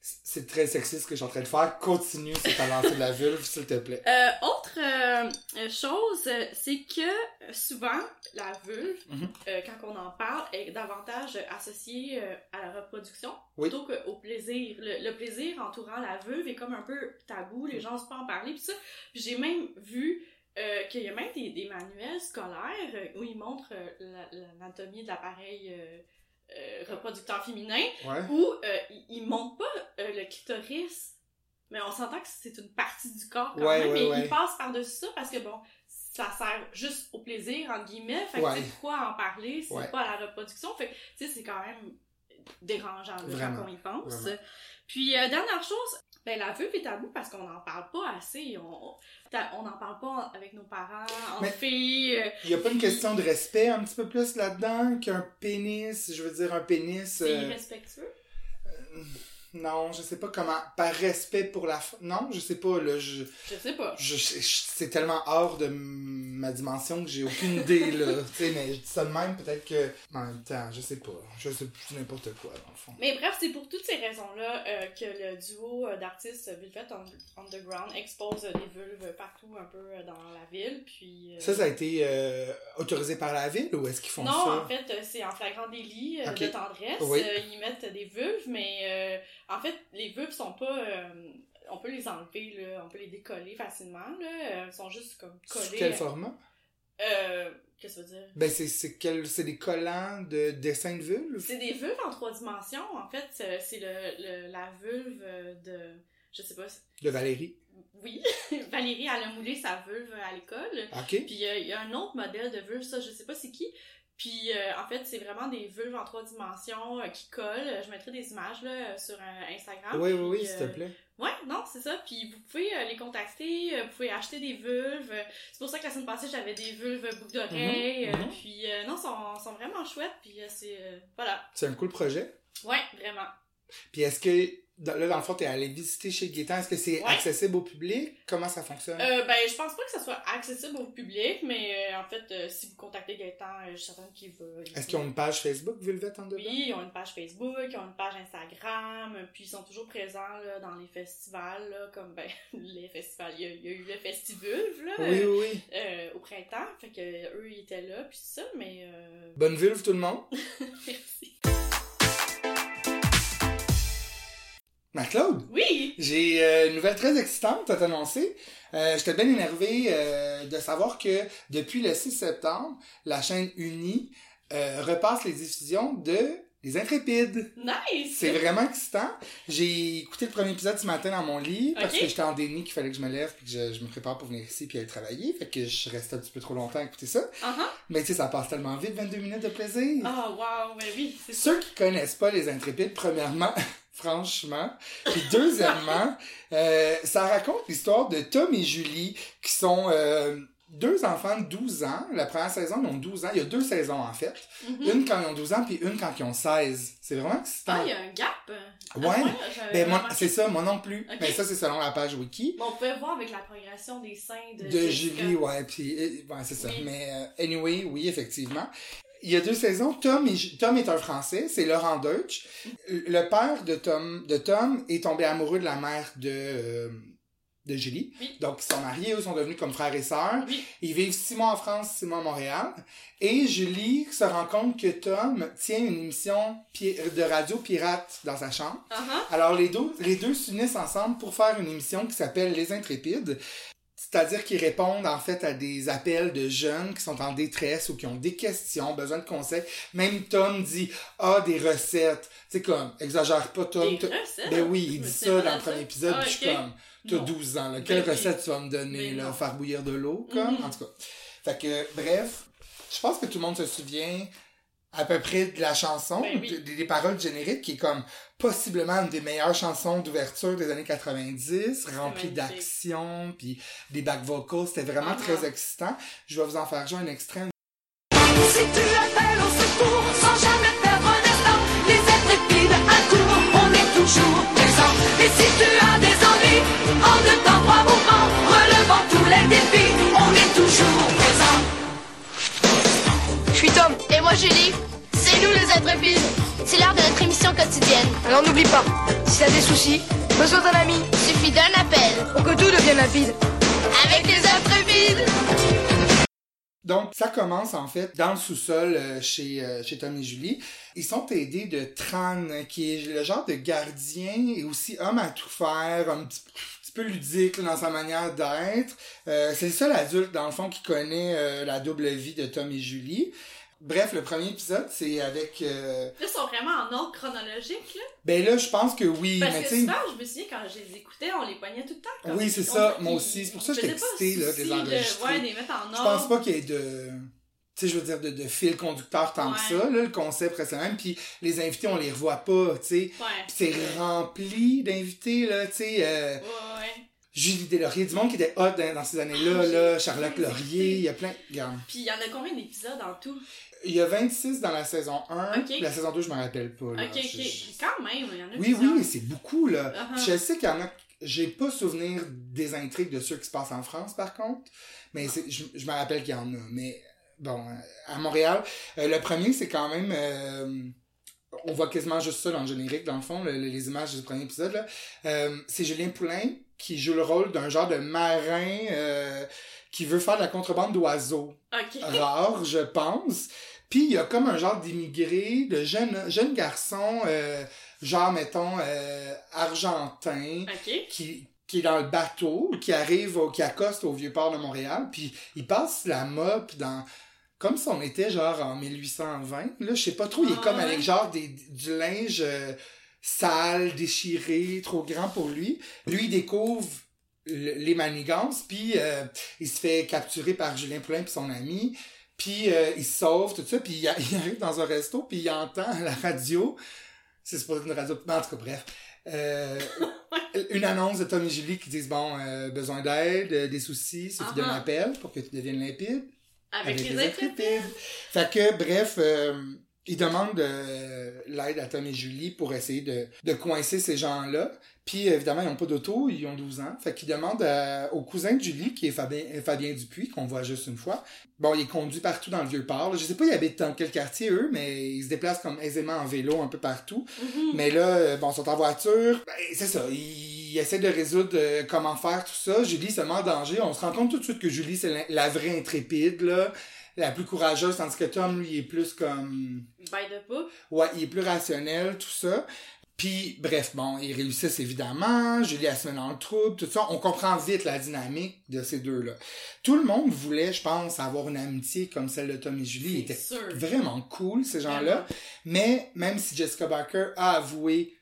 Speaker 1: c'est très sexiste ce que je suis en train de faire. Continue cette avancée de la vulve, s'il te plaît.
Speaker 2: Euh, autre euh, euh, chose, c'est que souvent, la vulve,
Speaker 1: Mhm.
Speaker 2: euh, quand on en parle, est davantage associée à la reproduction
Speaker 1: Oui.
Speaker 2: plutôt qu'au plaisir. Le, le plaisir entourant la vulve est comme un peu tabou, les gens n'osent pas en parler, ça. J'ai même vu euh, qu'il y a même des, des manuels scolaires euh, où ils montrent euh, la- l'anatomie de l'appareil reproducteur féminin
Speaker 1: Ouais.
Speaker 2: où ils, ils montrent pas le clitoris, mais on s'entend que c'est une partie du corps quand
Speaker 1: Ouais,
Speaker 2: même,
Speaker 1: ouais,
Speaker 2: mais ils passent par-dessus ça parce que bon, ça sert juste au plaisir, entre guillemets, fait que
Speaker 1: Ouais.
Speaker 2: pourquoi en parler, c'est
Speaker 1: Ouais.
Speaker 2: pas à la reproduction, fait que tu sais, c'est quand même dérangeant là, quand on y pense.
Speaker 1: Vraiment.
Speaker 2: Puis, euh, dernière chose, ben, la vulve est tabou parce qu'on n'en parle pas assez. On n'en parle pas avec nos parents, en
Speaker 1: Mais-
Speaker 2: filles. euh,
Speaker 1: Il y a pas une question de respect un petit peu plus là-dedans qu'un pénis, je veux dire un pénis.
Speaker 2: C'est
Speaker 1: euh,
Speaker 2: irrespectueux.
Speaker 1: Non, je sais pas comment. Par respect pour la. Non, je sais pas, là. Je,
Speaker 2: Je sais pas.
Speaker 1: je, je- c'est tellement hors de ma dimension que j'ai aucune idée, là. tu sais, mais je dis ça de même, peut-être que. En même temps, je sais pas. Je sais plus n'importe quoi, dans le fond.
Speaker 2: Mais bref, c'est pour toutes ces raisons-là euh, que le duo euh, d'artistes Vulvet Un- Underground expose des vulves partout un peu euh, dans la ville. Puis, euh,
Speaker 1: Ça, ça a été euh, autorisé par la ville ou est-ce qu'ils font
Speaker 2: non,
Speaker 1: ça?
Speaker 2: en fait, c'est en flagrant délit de tendresse.
Speaker 1: Oui.
Speaker 2: Ils mettent des vulves, mais euh, en fait, les vulves sont pas. euh, on peut les enlever, là, on peut les décoller facilement. Là, euh, elles sont juste comme
Speaker 1: Sous
Speaker 2: collées.
Speaker 1: quel format?
Speaker 2: Euh, Qu'est-ce que ça veut dire?
Speaker 1: Ben, c'est, c'est, quel, c'est des collants de dessin de vulve?
Speaker 2: C'est des vulves en trois dimensions. En fait, c'est le, le- la vulve euh, de. Je sais pas.
Speaker 1: De Valérie.
Speaker 2: Oui, Valérie, elle a moulé sa vulve à l'école.
Speaker 1: OK.
Speaker 2: Puis euh, il y a un autre modèle de vulve, ça, je sais pas c'est qui. Puis euh, en fait, c'est vraiment des vulves en trois dimensions euh, qui collent. Je mettrai des images là, sur euh, Instagram.
Speaker 1: Oui, oui, oui, s'il te
Speaker 2: euh,
Speaker 1: plaît.
Speaker 2: Ouais, non, c'est ça. Puis vous pouvez euh, les contacter, euh, vous pouvez acheter des vulves. Euh, C'est pour ça que la semaine passée, j'avais des vulves boucles d'oreilles.
Speaker 1: Mhm,
Speaker 2: euh,
Speaker 1: mhm.
Speaker 2: Puis euh, non, sont, sont vraiment chouettes. Puis euh, c'est... euh, voilà.
Speaker 1: C'est un cool projet.
Speaker 2: Ouais, vraiment.
Speaker 1: Puis est-ce que, là, dans le fond, t'es allé visiter chez Gaétan, est-ce que c'est
Speaker 2: Ouais.
Speaker 1: accessible au public? Comment ça fonctionne?
Speaker 2: Euh, ben, je pense pas que ça soit accessible au public, mais euh, en fait, euh, si vous contactez Gaëtan, euh, je suis certaine qu'il va...
Speaker 1: Est-ce qu'ils ont une page Facebook, Vulvet en dedans?
Speaker 2: Oui, ils ont une page Facebook, ils ont une page Instagram, puis ils sont toujours présents là, dans les festivals, là, comme ben, les festivals. Il y a, il y a eu le Festivulve là,
Speaker 1: Oui, oui,
Speaker 2: au printemps, fait que eux ils étaient là, puis ça, mais euh,
Speaker 1: Bonne vulve, tout le monde.
Speaker 2: merci.
Speaker 1: Ma-Claude,
Speaker 2: Oui!
Speaker 1: j'ai euh, une nouvelle très excitante à t'annoncer. Euh, J'étais bien énervé euh, de savoir que depuis le 6 septembre, la chaîne Unie euh, repasse les diffusions de Les Intrépides.
Speaker 2: Nice!
Speaker 1: C'est vraiment excitant. J'ai écouté le premier épisode ce matin dans mon lit parce que j'étais en déni qu'il fallait que je me lève puis que je, je me prépare pour venir ici puis aller travailler. Fait que je restais un petit peu trop longtemps à écouter ça.
Speaker 2: Uh-huh.
Speaker 1: Mais tu sais, ça passe tellement vite, 22 minutes de plaisir.
Speaker 2: Ah, wow, ben oui, ça.
Speaker 1: Ceux qui connaissent pas les Intrépides, premièrement, franchement, puis deuxièmement, euh, ça raconte l'histoire de Tom et Julie, qui sont euh, deux enfants de 12 ans. La première saison, ils ont 12 ans. Il y a deux saisons, en fait.
Speaker 2: Mhm.
Speaker 1: Une quand ils ont 12 ans, puis une quand ils ont 16. C'est vraiment excitant.
Speaker 2: Ah, il y a un gap!
Speaker 1: Ouais. Ben,
Speaker 2: vraiment-
Speaker 1: c'est ça, moi non plus. Mais ça, c'est selon la page wiki.
Speaker 2: Bon, on pouvait voir avec la progression des seins de,
Speaker 1: De
Speaker 2: Jessica.
Speaker 1: Julie, ouais, puis ouais, c'est ça.
Speaker 2: Oui.
Speaker 1: Mais euh, anyway, oui, effectivement. Il y a deux saisons. Tom, est, Tom est un Français, c'est Laurent Deutsch. Le père de Tom, de Tom est tombé amoureux de la mère de, euh, de Julie.
Speaker 2: Oui.
Speaker 1: Donc, ils sont mariés, eux sont devenus comme frères et sœurs.
Speaker 2: Oui.
Speaker 1: Ils vivent six mois en France, six mois à Montréal. Et Julie se rend compte que Tom tient une émission de radio pirate dans sa chambre.
Speaker 2: Uh-huh.
Speaker 1: Alors, les deux, les deux s'unissent ensemble pour faire une émission qui s'appelle Les Intrépides. C'est-à-dire qu'ils répondent en fait à des appels de jeunes qui sont en détresse ou qui ont des questions, besoin de conseils. Même Tom dit Ah, des recettes. C'est comme, exagère pas Tom.
Speaker 2: Des recettes?
Speaker 1: Ben oui, il dit ça dans le premier épisode,
Speaker 2: Ah,
Speaker 1: je suis
Speaker 2: ok.
Speaker 1: comme T'as
Speaker 2: Non.
Speaker 1: 12 ans, là.
Speaker 2: Ben
Speaker 1: Quelle recette tu vas me donner,
Speaker 2: Ben
Speaker 1: là? Faire bouillir de l'eau, comme?
Speaker 2: Mhm.
Speaker 1: En tout cas. Fait que, bref, je pense que tout le monde se souvient à peu près de la chanson,
Speaker 2: Ben oui.
Speaker 1: des, des paroles génériques, qui est comme possiblement une des meilleures chansons d'ouverture des années 90, remplie d'action, puis des back vocals, c'était vraiment
Speaker 2: Ah.
Speaker 1: très excitant. Je vais vous en faire jouer un extrait.
Speaker 3: Si tu appelles au secours sans jamais perdre un instant, les intrépides accourent, on est toujours présent. Et si tu as des envies, en deux temps, trois mouvements, relevant tous les défis, on est toujours présent.
Speaker 7: Je suis Tom. Et moi Julie. C'est nous les intrépides. C'est l'heure de notre émission quotidienne. Alors n'oublie pas, si t'as des soucis, besoin d'un ami, suffit d'un appel. Pour que tout devienne limpide. Avec les intrépides.
Speaker 1: Donc, ça commence en fait dans le sous-sol euh, chez, euh, chez Tom et Julie. Ils sont aidés de Tran, qui est le genre de gardien et aussi homme à tout faire, un petit, petit peu ludique là, dans sa manière d'être. Euh, c'est le seul adulte, dans le fond, qui connaît euh, la double vie de Tom et Julie. Bref, le premier épisode, c'est avec... euh,
Speaker 2: Là, ils sont vraiment en ordre chronologique, là.
Speaker 1: Ben là, je pense que oui,
Speaker 2: Parce
Speaker 1: mais
Speaker 2: que souvent, je me souviens, quand je les écoutais, on les poignait tout le temps. comme-
Speaker 1: Oui, c'est ça, moi aussi. C'est pour ça que j'étais excité, là, de les enregistrer.
Speaker 2: Ouais, de les mettre en ordre.
Speaker 1: Je pense pas qu'il y ait de. Tu sais, je veux dire, de, de fil conducteur tant que ça. Là, le concept reste le même. Puis les invités, on les revoit pas, tu sais.
Speaker 2: Ouais.
Speaker 1: Puis c'est rempli d'invités, là, tu sais. euh,
Speaker 2: Ouais, ouais.
Speaker 1: Julie Deslauriers, du monde qui était hot dans, dans ces années-là,
Speaker 2: Ah,
Speaker 1: là.
Speaker 2: j'ai-
Speaker 1: Charlotte Laurier, il y a plein. Regarde.
Speaker 2: Puis il y en a combien d'épisodes en tout?
Speaker 1: Il y a 26 dans la saison 1.
Speaker 2: Ok.
Speaker 1: La saison 2, je me rappelle pas, là.
Speaker 2: Ok, ok.
Speaker 1: Je- je-
Speaker 2: Quand même, il y en a
Speaker 1: Oui, oui, mais c'est beaucoup, là.
Speaker 2: Uh-huh.
Speaker 1: Je sais qu'il y en a. J'ai pas souvenir des intrigues de ceux qui se passent en France, par contre. Mais je, je me rappelle qu'il y en a. Mais bon, euh, à Montréal, euh, le premier, c'est quand même. euh, on voit quasiment juste ça dans le générique, dans le fond, le- le- les images du premier épisode. là. Euh, c'est Julien Poulain qui joue le rôle d'un genre de marin qui veut faire de la contrebande d'oiseaux rare, je pense. Puis il y a comme un genre d'immigré, de jeunes jeune garçon, euh, genre, mettons, euh, argentin, qui, qui est dans le bateau, qui arrive, au, qui accoste au Vieux-Port de Montréal, puis il passe la mop dans... Comme si on était genre en 1820. Là, je sais pas trop, il est
Speaker 2: Ah
Speaker 1: comme
Speaker 2: ouais.
Speaker 1: avec genre des, du linge euh, sale, déchiré, trop grand pour lui. Lui, il découvre le- les manigances, puis il se fait capturer par Julien Poulin puis son ami, puis euh, il se sauve, tout ça, puis il, il arrive dans un resto, puis il entend à la radio, c'est pas une radio, en tout cas, bref, euh, une annonce de Tom et Julie qui disent, bon, euh, besoin d'aide, euh, des soucis, suffit d'un
Speaker 2: Uh-huh.
Speaker 1: appel pour que tu deviennes limpide.
Speaker 2: Avec, les intrépides.
Speaker 1: Fait que, bref, euh, ils demandent euh, l'aide à Tom et Julie pour essayer de, de coincer ces gens-là. Puis, évidemment, ils n'ont pas d'auto, ils ont 12 ans. Fait qu'ils demandent à- au cousin de Julie, qui est Fabien, Fabien Dupuis, qu'on voit juste une fois. Bon, il est conduit partout dans le Vieux-Port. Je sais pas, ils habitent dans quel quartier, eux, mais ils se déplacent comme aisément en vélo un peu partout. Mais là, euh, bon, ils sont en voiture. Ben, c'est ça, ils, essaient de résoudre euh, comment faire tout ça. Julie se met en danger. On se rend compte tout de suite que Julie, c'est la, la vraie intrépide, là. La plus courageuse, tandis que Tom, lui, il est plus comme...
Speaker 2: By the book.
Speaker 1: Ouais, il est plus rationnel, tout ça. Puis, bref, bon, ils réussissent évidemment. Julie, se met dans le trouble, tout ça. On comprend vite la dynamique de ces deux-là. Tout le monde voulait, je pense, avoir une amitié comme celle de Tom et Julie. Ils étaient
Speaker 2: sûr.
Speaker 1: vraiment cool, ces gens-là. Mais même si Jessica Barker a avoué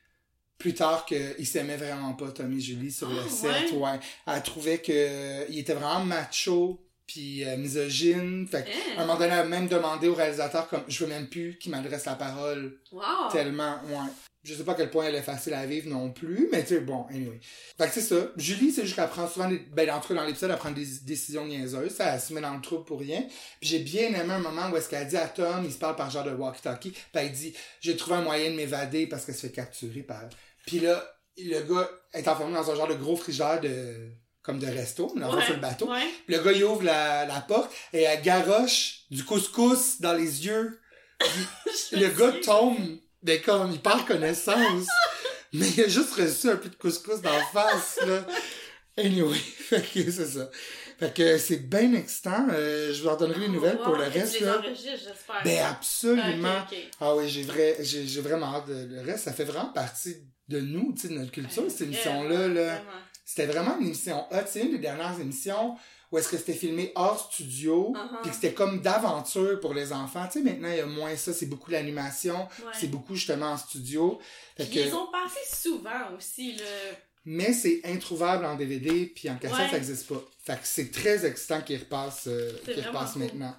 Speaker 1: plus tard qu'il s'aimait vraiment pas, Tom et Julie, sur le
Speaker 2: Ah,
Speaker 1: set,
Speaker 2: ouais?
Speaker 1: ouais. Elle trouvait que il était vraiment macho puis euh, misogyne. Fait qu'à
Speaker 2: Hein?
Speaker 1: un moment donné, elle a même demandé au réalisateur comme je veux même plus qu'il m'adresse la parole
Speaker 2: Wow.
Speaker 1: tellement, ouais. Je sais pas à quel point elle est facile à vivre non plus, mais tu sais, bon, anyway. Fait que c'est ça. Julie, c'est juste qu'elle prend souvent des, ben, en tout cas, dans l'épisode, elle prend des décisions niaiseuses. Ça, elle se met dans le trou pour rien. Puis j'ai bien aimé un moment où est-ce qu'elle dit à Tom, il se parle par genre de walkie-talkie, puis elle dit, j'ai trouvé un moyen de m'évader parce qu'elle se fait capturer par, puis là, le gars est enfermé dans un genre de gros frigidaire de, comme de resto, mais fond,
Speaker 2: Ouais,
Speaker 1: sur le bateau.
Speaker 2: Ouais.
Speaker 1: Le gars, il ouvre la, la porte et elle garoche du couscous dans les yeux. Le gars tombe, mais comme, il perd connaissance. mais il a juste reçu un peu de couscous dans la face, là. Anyway, c'est ça. Fait que c'est bien excitant. Euh, je vous en donnerai les nouvelles pour le
Speaker 2: tu
Speaker 1: reste,
Speaker 2: les
Speaker 1: là.
Speaker 2: enregistres, j'espère.
Speaker 1: Ben absolument. Ah oui, j'ai vrai, j'ai, vraiment hâte de le reste. Ça fait vraiment partie de nous, tu sais, de notre culture, cette émission-là, là. C'était vraiment une émission hot. C'est une des dernières émissions où est-ce que c'était filmé hors studio,
Speaker 2: Uh-huh.
Speaker 1: puis que c'était comme d'aventure pour les enfants. Tu sais, maintenant, il y a moins ça. C'est beaucoup l'animation.
Speaker 2: Ouais.
Speaker 1: C'est beaucoup, justement, en studio. Fait
Speaker 2: Puis
Speaker 1: que-
Speaker 2: ils ont passé souvent aussi, là.
Speaker 1: Mais c'est introuvable en DVD, puis en cassette,
Speaker 2: Ouais.
Speaker 1: ça n'existe pas. Fait que c'est très excitant qu'il repasse, euh,
Speaker 2: C'est
Speaker 1: qu'il
Speaker 2: vraiment
Speaker 1: repasse
Speaker 2: cool.
Speaker 1: maintenant.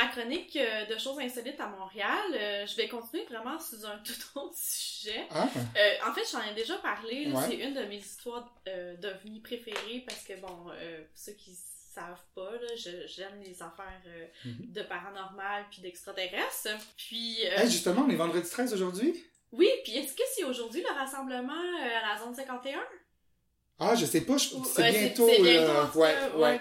Speaker 2: Ma chronique euh, de choses insolites à Montréal, euh, je vais continuer vraiment sous un tout autre sujet.
Speaker 1: Ah,
Speaker 2: Euh, en fait, j'en ai déjà parlé.
Speaker 1: Ouais.
Speaker 2: C'est une de mes histoires euh, d'ovnis préférées parce que, bon, euh, pour ceux qui savent pas, j'aime les affaires
Speaker 1: Mhm.
Speaker 2: de paranormal puis d'extraterrestres. Puis,
Speaker 1: Hey, justement, on est vendredi 13 aujourd'hui?
Speaker 2: oui, puis est-ce que c'est aujourd'hui le rassemblement à la zone 51?
Speaker 1: Ah, je sais pas, je- c'est bientôt,
Speaker 2: c'est
Speaker 1: ouais.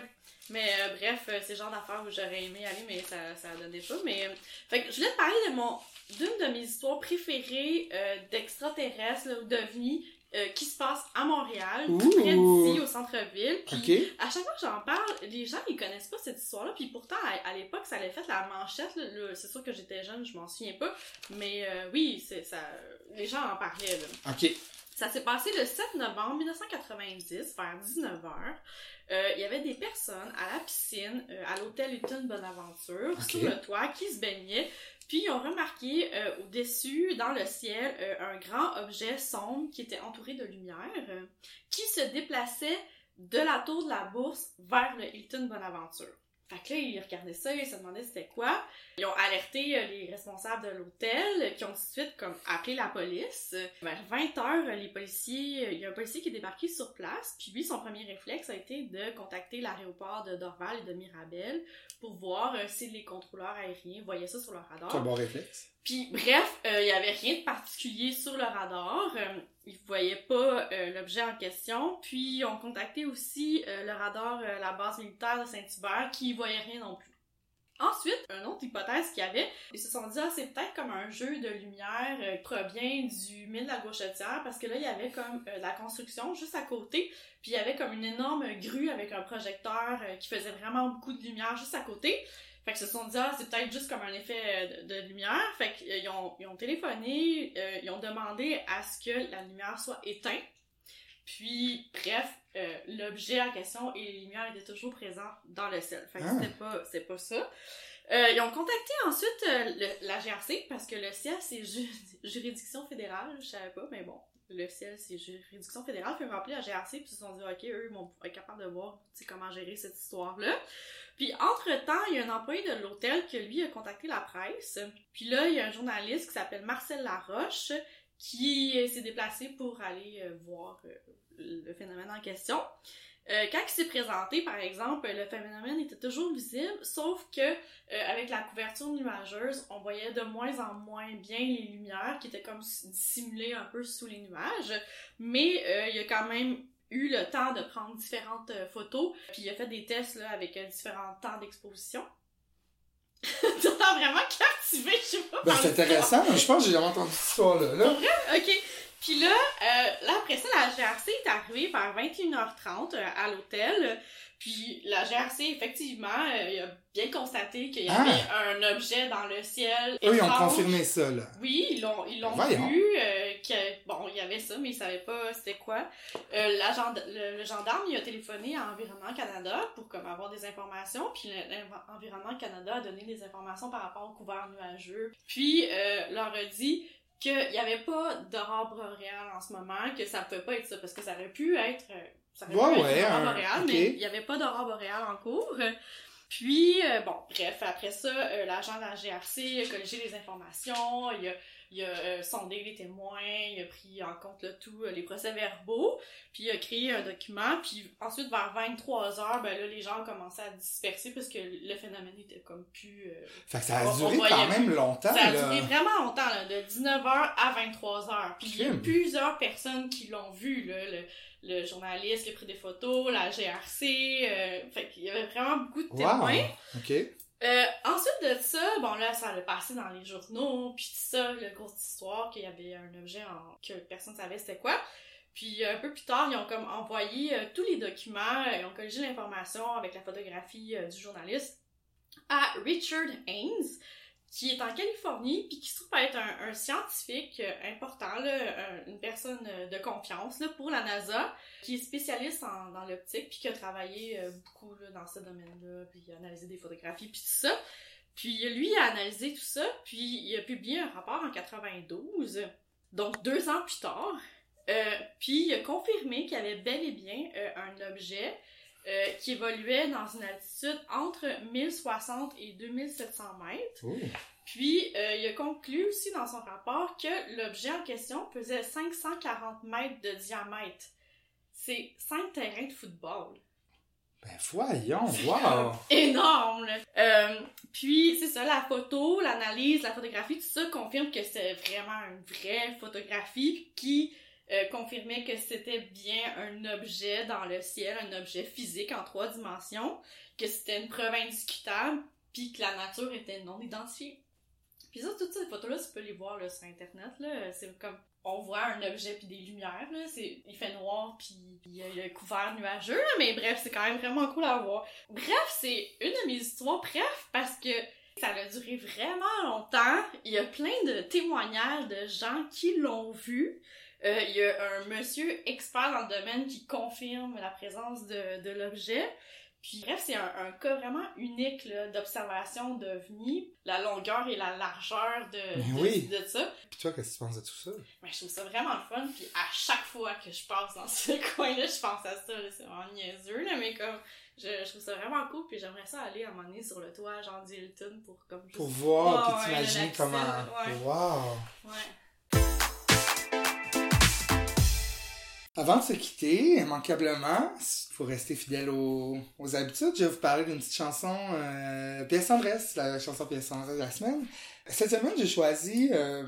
Speaker 2: Mais euh, bref, euh, c'est le genre d'affaires où j'aurais aimé aller, mais ça, ça donnait pas. Mais, euh, fait que je voulais te parler de mon d'une de mes histoires préférées euh, d'extraterrestres ou d'ovnis euh, qui se passe à Montréal, tout
Speaker 1: Ouh.
Speaker 2: près d'ici, au centre-ville. Puis à chaque fois que j'en parle, les gens ils connaissent pas cette histoire-là. Puis pourtant, à, à l'époque, ça avait fait la manchette. c'est sûr que j'étais jeune, je m'en souviens pas. Mais oui, c'est ça. Les gens en parlaient. Là.
Speaker 1: Ok.
Speaker 2: Ça s'est passé le 7 novembre 1990, vers 19h. Euh, il y avait des personnes à la piscine, euh, à l'hôtel Hilton Bonaventure,
Speaker 1: Ok.
Speaker 2: sur le toit, qui se baignaient. Puis ils ont remarqué euh, au-dessus, dans le ciel, un grand objet sombre qui était entouré de lumière, qui se déplaçait de la tour de la bourse vers le Hilton Bonaventure. Fait que là, ils regardaient ça, ils se demandaient c'était quoi. Ils ont alerté euh, les responsables de l'hôtel, euh, qui ont tout de suite comme appelé la police. Vers 20 heures, euh, les policiers, il y a un policier qui est débarqué sur place, puis lui, son premier réflexe a été de contacter l'aéroport de Dorval et de Mirabel pour voir si les contrôleurs aériens voyaient ça sur leur radar.
Speaker 1: C'est un bon réflexe.
Speaker 2: Puis bref, euh, il y avait rien de particulier sur le radar. Euh, ils voyaient pas euh, l'objet en question. Puis ils ont contacté aussi le radar, la base militaire de Saint-Hubert, qui voyait rien non plus. Ensuite, une autre hypothèse qu'il y avait, ils se sont dit, ah, c'est peut-être comme un jeu de lumière qui provient du mine de la Gauchetière, parce que là, il y avait comme la construction juste à côté, puis il y avait comme une énorme grue avec un projecteur qui faisait vraiment beaucoup de lumière juste à côté. Fait qu'ils se sont dit, ah, c'est peut-être juste comme un effet euh, de, de lumière. Fait qu'ils ont, ils ont téléphoné, euh, ils ont demandé à ce que la lumière soit éteinte. Puis, bref, euh, l'objet en question et les lumières étaient toujours présents dans le ciel. Fait que
Speaker 1: Ah.
Speaker 2: c'était pas, pas ça. Euh, ils ont contacté ensuite euh, le- la GRC parce que le ciel, c'est ju- juridiction fédérale, je savais pas, mais bon, le ciel, c'est juridiction fédérale, ont rappelé à GRC, puis ils se sont dit, OK, eux, ils vont être capables de voir comment gérer cette histoire-là. Puis, entre-temps, il y a un employé de l'hôtel qui, lui, a contacté la presse. Puis là, il y a un journaliste qui s'appelle Marcel Laroche qui s'est déplacé pour aller euh, voir euh, le phénomène en question. Euh, quand il s'est présenté, par exemple, le phénomène était toujours visible, sauf que euh, avec la couverture nuageuse, on voyait de moins en moins bien les lumières qui étaient comme dissimulées un peu sous les nuages. Mais euh, il y a quand même eu le temps de prendre différentes photos, puis il a fait des tests là, avec différents temps d'exposition. T'as vraiment captivé, je sais pas.
Speaker 1: Ben, c'est intéressant. Je pense que j'ai jamais entendu cette histoire-là. là.
Speaker 2: Vrai? OK. Puis là, euh, là, après ça, la GRC est arrivée vers 21h30 euh, à l'hôtel. Puis la GRC, effectivement, euh, il a bien constaté qu'il y
Speaker 1: Ah.
Speaker 2: avait un objet dans le ciel.
Speaker 1: Eux, ils ont confirmé ça, là.
Speaker 2: Oui, ils l'ont ils l'ont vu. euh, que, bon, il y avait ça, mais ils savaient pas c'était quoi. Euh, la le, le gendarme, il a téléphoné à Environnement Canada pour comme, avoir des informations. Puis le- l'Environnement Canada a donné des informations par rapport au couvert nuageux. Puis leur a dit qu'il n'y avait pas d'aurore boréale en ce moment, que ça pouvait pas être ça, parce que ça aurait pu être... euh, Ça aurait
Speaker 1: Ouais,
Speaker 2: pu
Speaker 1: ouais,
Speaker 2: être aurore boréale, mais il n'y avait pas d'aurore boréale en cours. Puis, euh, bon, bref, après ça, euh, l'agent de la GRC a colligé les informations, il a, il a euh, sondé les témoins, il a pris en compte là, tout, euh, les procès-verbaux, puis il a créé un document, puis ensuite, vers 23 heures, ben là, les gens ont commencé à disperser parce que le phénomène était comme plus... euh,
Speaker 1: Fait que ça a
Speaker 2: On-
Speaker 1: duré quand même
Speaker 2: plus.
Speaker 1: longtemps,
Speaker 2: ça a
Speaker 1: là.
Speaker 2: duré vraiment longtemps, là, de 19h à 23h. Puis il y a plusieurs personnes qui l'ont vu, là, le, le journaliste qui a pris des photos, la GRC, euh, fait qu'il y avait vraiment beaucoup de
Speaker 1: Wow.
Speaker 2: témoins. Euh, ensuite de ça, bon là, ça allait passer dans les journaux, puis tout ça, la grosse histoire qu'il y avait un objet en... que personne savait c'était quoi. Puis un peu plus tard, ils ont comme envoyé euh, tous les documents, euh, ils ont colligé l'information avec la photographie du journaliste à Richard Haynes, qui est en Californie, puis qui se trouve être un, scientifique euh, important, là, un- une personne euh, de confiance là, pour la NASA, qui est spécialiste en- dans l'optique, puis qui a travaillé euh, beaucoup là, dans ce domaine-là, puis a analysé des photographies, puis tout ça. Puis lui, a analysé tout ça, puis il a publié un rapport en 92, donc deux ans plus tard, euh, puis il a confirmé qu'il y avait bel et bien euh, un objet euh, qui évoluait dans une altitude entre 1060 et 2700 mètres. Puis, euh, il a conclu aussi dans son rapport que l'objet en question pesait 540 mètres de diamètre. C'est 5 terrains de football.
Speaker 1: Ben voyons, wow!
Speaker 2: Énorme! Euh, puis, c'est ça, la photo, l'analyse, la photographie, tout ça confirme que c'est vraiment une vraie photographie qui euh, confirmait que c'était bien un objet dans le ciel, un objet physique en trois dimensions, que c'était une preuve indiscutable, puis que la nature était non identifiée. Puis ça, toutes ces photos-là, tu peux les voir sur Internet. C'est comme, on voit un objet puis des lumières, là. Il fait noir puis il y a, un couvert nuageux. Mais bref, c'est quand même vraiment cool à voir. Bref, c'est une de mes histoires, bref, parce que ça a duré vraiment longtemps. Il y a plein de témoignages de gens qui l'ont vu. Euh, il y a un monsieur expert dans le domaine qui confirme la présence de, de l'objet. Puis bref, c'est un, un cas vraiment unique d'observation d'OVNI, la longueur et la largeur de, de,
Speaker 1: oui.
Speaker 2: de ça.
Speaker 1: Puis toi, qu'est-ce que tu penses de tout ça?
Speaker 2: Mais je trouve ça vraiment le fun, puis à chaque fois que je passe dans ce coin-là, je pense à ça, c'est vraiment niaiseux, là, mais comme, je, je trouve ça vraiment cool, puis j'aimerais ça aller à un moment donné sur le toit, genre d'Hilton, pour comme juste...
Speaker 1: Pour voir,
Speaker 2: Ouais,
Speaker 1: puis t'imaginer comment...
Speaker 2: ouais.
Speaker 1: Wow!
Speaker 2: Ouais.
Speaker 1: Avant de se quitter, immanquablement, pour rester fidèle aux, aux habitudes, je vais vous parler d'une petite chanson euh, pièce tendresse, la chanson pièce tendresse de la semaine. Cette semaine, j'ai choisi euh,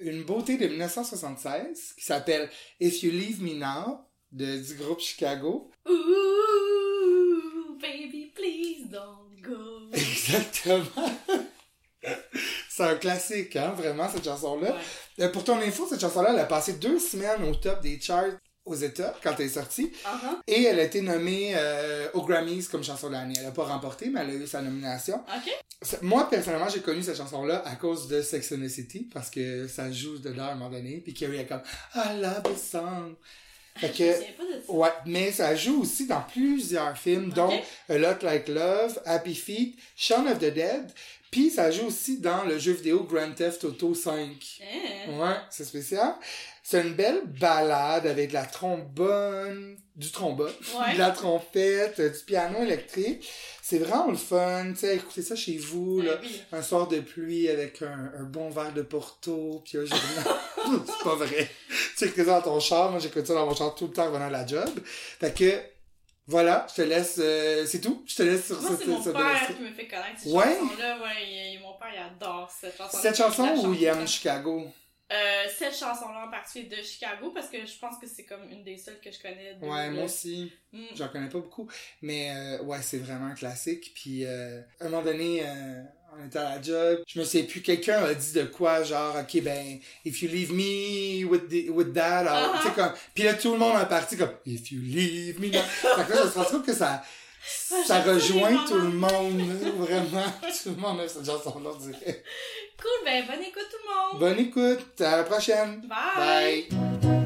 Speaker 1: une beauté de 1976 qui s'appelle If You Leave Me Now de, du groupe Chicago.
Speaker 2: Ooh, baby, please don't go.
Speaker 1: Exactement. C'est un classique, hein, vraiment, cette chanson-là.
Speaker 2: Ouais.
Speaker 1: Euh, pour ton info, cette chanson-là, elle a passé deux semaines au top des charts aux États quand elle est sortie.
Speaker 2: Uh-huh.
Speaker 1: Et elle a été nommée euh, aux Grammys comme chanson de l'année. Elle a pas remporté, mais elle a eu sa nomination. Moi, personnellement, j'ai connu cette chanson-là à cause de Sex and the City, parce que ça joue dedans à un moment donné, puis Carrie est comme « I love the song ». Fait
Speaker 2: Je me
Speaker 1: que,
Speaker 2: souviens pas de ça.
Speaker 1: ouais, mais ça joue aussi dans plusieurs films, dont A Lot Like Love, Happy Feet, Shaun of the Dead, Puis ça joue aussi dans le jeu vidéo Grand Theft Auto 5.
Speaker 2: Hein?
Speaker 1: Ouais, c'est spécial. C'est une belle balade avec de la trombone, du trombone,
Speaker 2: Ouais.
Speaker 1: de la trompette, euh, du piano électrique. C'est vraiment le fun, tu sais, écoutez ça chez vous,
Speaker 2: Ben
Speaker 1: là.
Speaker 2: oui.
Speaker 1: Un soir de pluie avec un, un bon verre de Porto, puis un journal. c'est pas vrai. Tu écoutes ça dans ton char, moi j'écoute ça dans mon char tout le temps en venant à la job. Fait que, voilà, je te laisse, euh, c'est tout. Je te laisse sur cette,
Speaker 2: c'est mon père qui me fait connaître cette
Speaker 1: Ouais?
Speaker 2: chanson-là. Ouais, il- il- mon père, il adore cette chanson
Speaker 1: Cette chanson ou il aime Chicago?
Speaker 2: Euh, cette chanson-là en particulier de Chicago, parce que je pense que c'est comme une des seules que je connais. de-
Speaker 1: Ouais, moi aussi.
Speaker 2: Mm.
Speaker 1: J'en connais pas beaucoup. Mais euh, ouais, c'est vraiment un classique. Puis euh, à un moment donné, euh, on était à la job. Je me sais plus, quelqu'un a dit de quoi, genre, ok, ben, if you leave me with, the, with that, tu sais, comme. Puis là, tout le monde est parti comme, if you leave me now. fait que là, je me trouve que ça. Ça rejoint tout le monde, vraiment. Tout le monde a cette chanson-là, on dirait.
Speaker 2: Cool, ben bonne écoute tout le monde!
Speaker 1: Bonne écoute, à la prochaine.
Speaker 2: Bye.
Speaker 1: Bye.